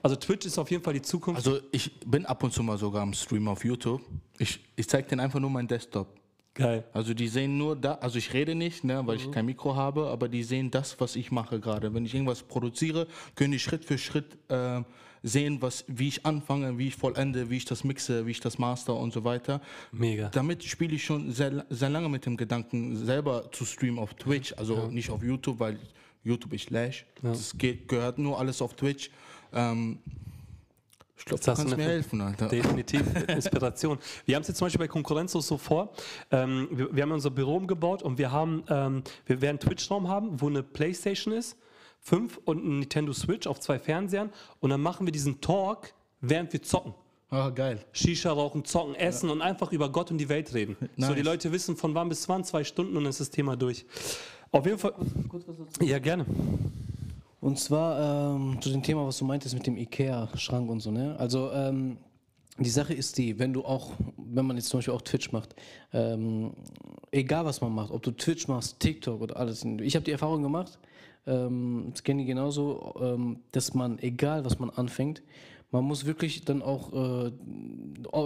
Also Twitch ist auf jeden Fall die Zukunft. Also ich bin ab und zu mal sogar am Stream auf YouTube. Ich, ich zeige denen einfach nur meinen Desktop. Geil. Also die sehen nur da, also ich rede nicht, ne, weil ich kein Mikro habe, aber die sehen das, was ich mache gerade. Wenn ich irgendwas produziere, können die Schritt für Schritt äh, sehen, was, wie ich anfange, wie ich vollende, wie ich das mixe, wie ich das master und so weiter. Mega. Damit spiele ich schon sehr, sehr lange mit dem Gedanken, selber zu streamen auf Twitch, also nicht auf YouTube, weil YouTube ist Lash. Das geht, gehört nur alles auf Twitch. Ähm, ich glaube, du kannst mir helfen, Alter. Definitiv Inspiration. Wir haben es jetzt zum Beispiel bei Konkurrenzlos so vor. Ähm, wir, wir haben unser Büro umgebaut und wir haben, ähm, wir werden einen Twitch-Raum haben, wo eine Playstation ist, fünf und ein Nintendo Switch auf zwei Fernsehern und dann machen wir diesen Talk, während wir zocken. Ah, geil. Shisha rauchen, zocken, essen und einfach über Gott und die Welt reden. So Nice. die Leute wissen, von wann bis wann, zwei Stunden und dann ist das Thema durch. Auf jeden Fall. Ja, gerne. Und zwar ähm, zu dem Thema, was du meintest mit dem Ikea-Schrank und so, ne? Also, ähm, die Sache ist die, wenn du auch, wenn man jetzt zum Beispiel auch Twitch macht, ähm, egal was man macht, ob du Twitch machst, TikTok oder alles, ich habe die Erfahrung gemacht, ähm, das kenne ich genauso, ähm, dass man, egal was man anfängt, man muss wirklich dann auch äh,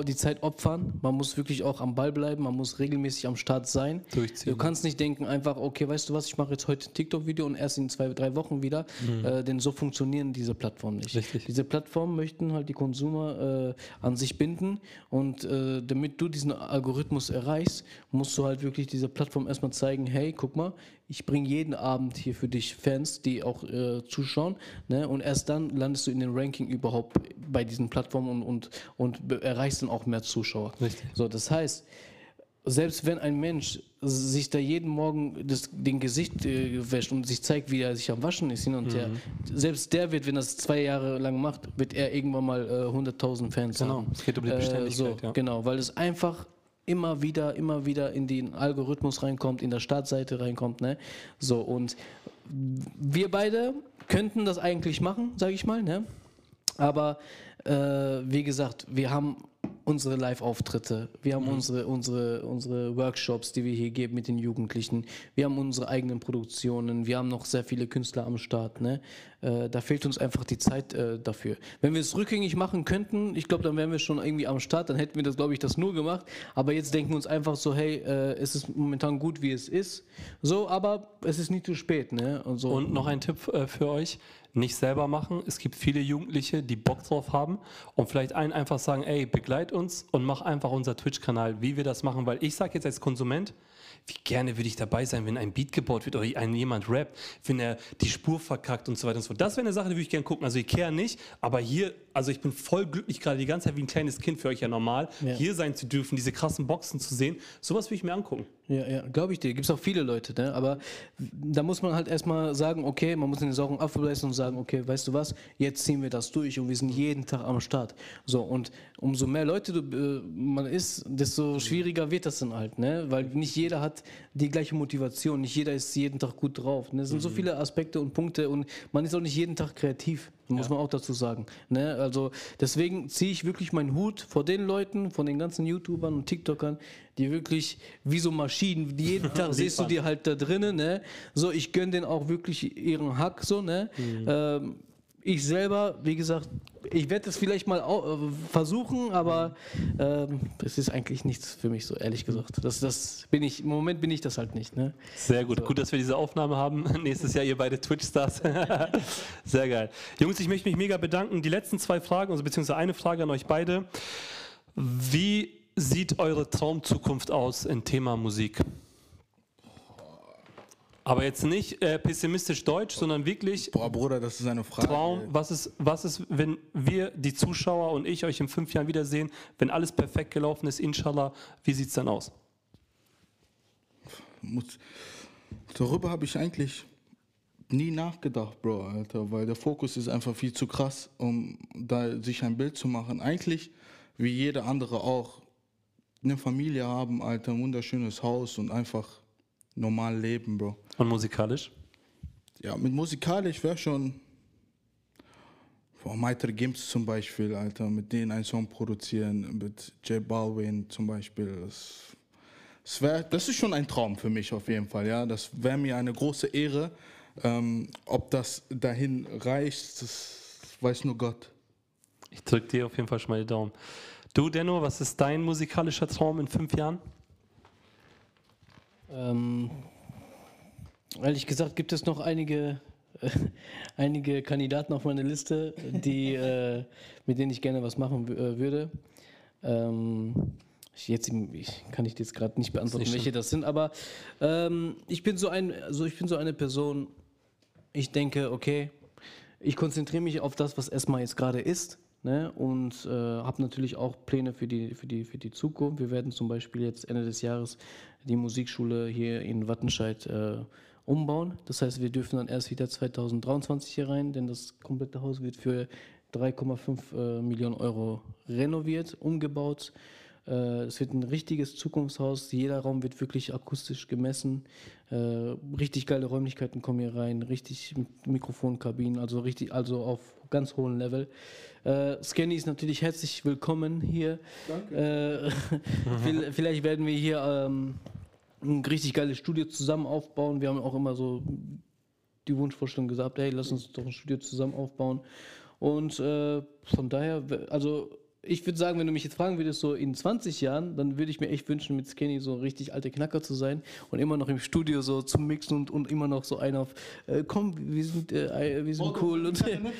die Zeit opfern. Man muss wirklich auch am Ball bleiben. Man muss regelmäßig am Start sein. Durchziehen. Du kannst nicht denken einfach, okay, weißt du was, ich mache jetzt heute ein TikTok-Video und erst in zwei, drei Wochen wieder. Mhm. Äh, denn so funktionieren diese Plattformen nicht. Richtig. Diese Plattformen möchten halt die Konsumer äh, an sich binden. Und äh, damit du diesen Algorithmus erreichst, musst du halt wirklich dieser Plattform erstmal zeigen, hey, guck mal, ich bringe jeden Abend hier für dich Fans, die auch äh, zuschauen. Ne? Und erst dann landest du in den Ranking überhaupt bei diesen Plattformen und, und, und erreichst dann auch mehr Zuschauer. Richtig. So, das heißt, selbst wenn ein Mensch sich da jeden Morgen das, den Gesicht äh, wäscht und sich zeigt, wie er sich am Waschen ist hin und mhm. her, selbst der wird, wenn er das zwei Jahre lang macht, wird er irgendwann mal äh, 100.000 Fans genau. haben. Genau, es geht um die Beständigkeit. Äh, so, ja. Genau, weil es einfach immer wieder, immer wieder in den Algorithmus reinkommt, in der Startseite reinkommt. Ne? So, und wir beide könnten das eigentlich machen, sage ich mal. Ne? Aber äh, wie gesagt, wir haben unsere Live-Auftritte, wir haben mhm. unsere, unsere, unsere Workshops, die wir hier geben mit den Jugendlichen, wir haben unsere eigenen Produktionen, wir haben noch sehr viele Künstler am Start. Ne? Äh, da fehlt uns einfach die Zeit äh, dafür. Wenn wir es rückgängig machen könnten, ich glaube, dann wären wir schon irgendwie am Start, dann hätten wir das, glaube ich, das nur gemacht. Aber jetzt denken wir uns einfach so, hey, äh, es ist momentan gut, wie es ist. So, aber es ist nie zu spät. Ne? Und, so. Und noch ein Tipp äh, für euch nicht selber machen. Es gibt viele Jugendliche, die Bock drauf haben und vielleicht einen einfach sagen, ey, begleit uns und mach einfach unser Twitch-Kanal, wie wir das machen, weil ich sage jetzt als Konsument, wie gerne würde ich dabei sein, wenn ein Beat gebaut wird oder jemand rappt, wenn er die Spur verkackt und so weiter und so fort. Das wäre eine Sache, die würde ich gerne gucken. Also Ikea nicht, aber hier, also ich bin voll glücklich gerade die ganze Zeit wie ein kleines Kind für euch ja normal, ja. hier sein zu dürfen, diese krassen Boxen zu sehen. Sowas würde ich mir angucken. Ja, ja, glaube ich dir. Gibt es auch viele Leute, ne? aber da muss man halt erstmal sagen, okay, man muss in den sauren Apfel und sagen, okay, weißt du was, jetzt ziehen wir das durch und wir sind jeden Tag am Start. So, und umso mehr Leute du, äh, man ist, desto schwieriger wird das dann halt, ne? weil nicht jeder hat die gleiche Motivation, nicht jeder ist jeden Tag gut drauf. Ne? Es sind mhm. so viele Aspekte und Punkte und man ist auch nicht jeden Tag kreativ muss ja. man auch dazu sagen. Ne? Also deswegen ziehe ich wirklich meinen Hut vor den Leuten, von den ganzen YouTubern und TikTokern, die wirklich wie so Maschinen, jeden Tag siehst du die halt da drinnen. Ne? So, ich gönne denen auch wirklich ihren Hack so. Ne? Mhm. Ähm, ich selber, wie gesagt, ich werde es vielleicht mal äh, versuchen, aber ähm, es ist eigentlich nichts für mich so, ehrlich gesagt. Das, das bin ich, im Moment bin ich das halt nicht. Ne? Sehr gut, so. gut, dass wir diese Aufnahme haben. Nächstes Jahr ihr beide Twitch-Stars. Sehr geil. Jungs, ich möchte mich mega bedanken. Die letzten zwei Fragen, also beziehungsweise eine Frage an euch beide. Wie sieht eure Traumzukunft aus im Thema Musik? Aber jetzt nicht äh, pessimistisch deutsch, sondern wirklich. Boah, Bruder, das ist eine Frage. Traum, was ist, was ist, wenn wir, die Zuschauer und ich, euch in fünf Jahren wiedersehen, wenn alles perfekt gelaufen ist, inshallah, wie sieht es dann aus? Muss, darüber habe ich eigentlich nie nachgedacht, Bro, Alter, weil der Fokus ist einfach viel zu krass, um da sich ein Bild zu machen. Eigentlich, wie jeder andere auch, eine Familie haben, Alter, ein wunderschönes Haus und einfach normal leben, Bro. Und musikalisch? Ja, mit musikalisch wäre schon. Boah, Maitre Gims zum Beispiel, Alter, mit denen einen Song produzieren, mit J Balvin zum Beispiel. Das, das, wär, das ist schon ein Traum für mich auf jeden Fall, ja. Das wäre mir eine große Ehre. Ähm, ob das dahin reicht, das weiß nur Gott. Ich drücke dir auf jeden Fall schon mal die Daumen. Du, Denno, was ist dein musikalischer Traum in fünf Jahren? Ähm, ehrlich gesagt gibt es noch einige, äh, einige Kandidaten auf meiner Liste, die, äh, mit denen ich gerne was machen äh, würde. Ähm, jetzt ich, kann ich jetzt gerade nicht beantworten, nicht welche das sind, aber ähm, ich bin so ein, also ich bin so eine Person. Ich denke, okay, ich konzentriere mich auf das, was erstmal jetzt gerade ist. Ne, und äh, habe natürlich auch Pläne für die, für, die, für die Zukunft. Wir werden zum Beispiel jetzt Ende des Jahres die Musikschule hier in Wattenscheid äh, umbauen. Das heißt, wir dürfen dann erst wieder 2023 hier rein, denn das komplette Haus wird für 3,5 äh, Millionen Euro renoviert, umgebaut. Äh, es wird ein richtiges Zukunftshaus. Jeder Raum wird wirklich akustisch gemessen. Äh, richtig geile Räumlichkeiten kommen hier rein, richtig Mikrofonkabinen, also richtig, also auf ganz hohem Level. Äh, Scanny ist natürlich herzlich willkommen hier. Danke. Äh, vielleicht werden wir hier ähm, ein richtig geiles Studio zusammen aufbauen. Wir haben auch immer so die Wunschvorstellung gesagt, hey, lass uns doch ein Studio zusammen aufbauen. Und äh, von daher, also ich würde sagen, wenn du mich jetzt fragen würdest, so in 20 Jahren, dann würde ich mir echt wünschen, mit Skinny so richtig alte Knacker zu sein und immer noch im Studio so zu mixen und, und immer noch so einer auf, äh, komm, wir sind, äh, wir sind oh, cool. Und, genau,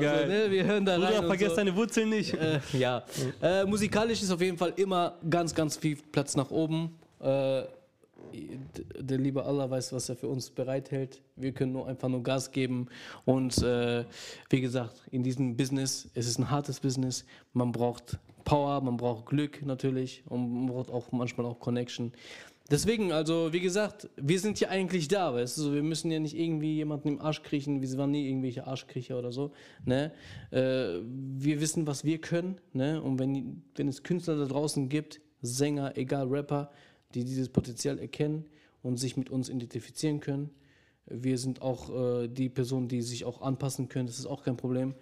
Geil. So, ne, wir hören da Bruder, rein. vergiss so. deine Wurzeln nicht. Äh, ja. Äh, musikalisch ist auf jeden Fall immer ganz, ganz viel Platz nach oben. Äh, der liebe Allah weiß, was er für uns bereithält. Wir können nur einfach nur Gas geben. Und äh, wie gesagt, in diesem Business, es ist ein hartes Business. Man braucht Power, man braucht Glück natürlich und man braucht auch manchmal auch Connection. Deswegen, also wie gesagt, wir sind ja eigentlich da, weißt du, wir müssen ja nicht irgendwie jemanden im Arsch kriechen, wir waren nie irgendwelche Arschkriecher oder so, ne? Äh, wir wissen, was wir können, ne? Und wenn, wenn es Künstler da draußen gibt, Sänger, egal Rapper, die dieses Potenzial erkennen und sich mit uns identifizieren können. Wir sind auch äh, die Personen, die sich auch anpassen können. Das ist auch kein Problem.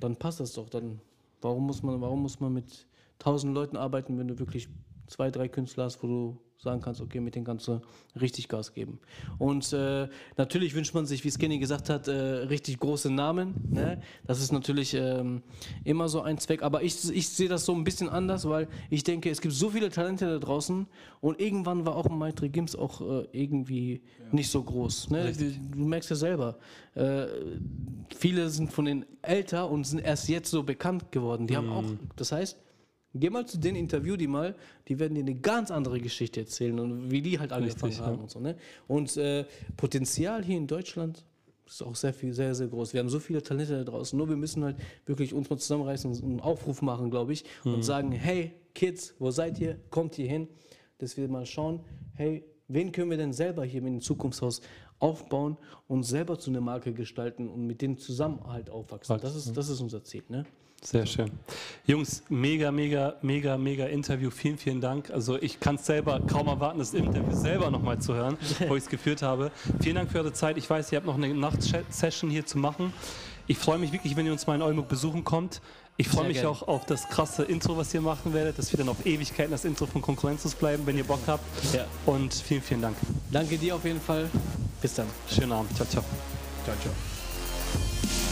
Dann passt das doch. Dann warum muss man, warum muss man mit tausend Leuten arbeiten, wenn du wirklich zwei, drei Künstler hast, wo du sagen kannst, okay, mit denen kannst du richtig Gas geben. Und äh, natürlich wünscht man sich, wie Skinny gesagt hat, äh, richtig große Namen. Ne? Das ist natürlich ähm, immer so ein Zweck. Aber ich, ich sehe das so ein bisschen anders, weil ich denke, es gibt so viele Talente da draußen und irgendwann war auch Maitri Gims auch äh, irgendwie ja. nicht so groß. Ne? Du, du, merkst ja selber, äh, viele sind von den älter und sind erst jetzt so bekannt geworden. Die mhm. haben auch, das heißt, Geh mal zu den Interview die mal, die werden dir eine ganz andere Geschichte erzählen und wie die halt angefangen Richtig, haben ja. und so. Ne? Und äh, Potenzial hier in Deutschland ist auch sehr viel, sehr, sehr groß. Wir haben so viele Talente da draußen. Nur wir müssen halt wirklich uns mal zusammenreißen und einen Aufruf machen, glaube ich, mhm. und sagen, hey Kids, wo seid ihr? Kommt hier hin, dass wir mal schauen, hey, wen können wir denn selber hier mit dem Zukunftshaus aufbauen und selber zu einer Marke gestalten und mit denen zusammen halt aufwachsen. Das ist, das ist unser Ziel. Ne? Sehr schön. Jungs, mega, mega, mega, mega Interview. Vielen, vielen Dank. Also ich kann es selber kaum erwarten, das Interview selber nochmal zu hören, wo ich es geführt habe. Vielen Dank für eure Zeit. Ich weiß, ihr habt noch eine Nachtsession hier zu machen. Ich freue mich wirklich, wenn ihr uns mal in Oldenburg besuchen kommt. Ich freue mich gerne. auch auf das krasse Intro, was ihr machen werdet, dass wir dann auf Ewigkeiten das Intro von Konkurrenzlos bleiben, wenn ihr Bock habt. Ja. Und vielen, vielen Dank. Danke dir auf jeden Fall. Bis dann. Schönen Abend. Ciao, ciao. Ciao, ciao.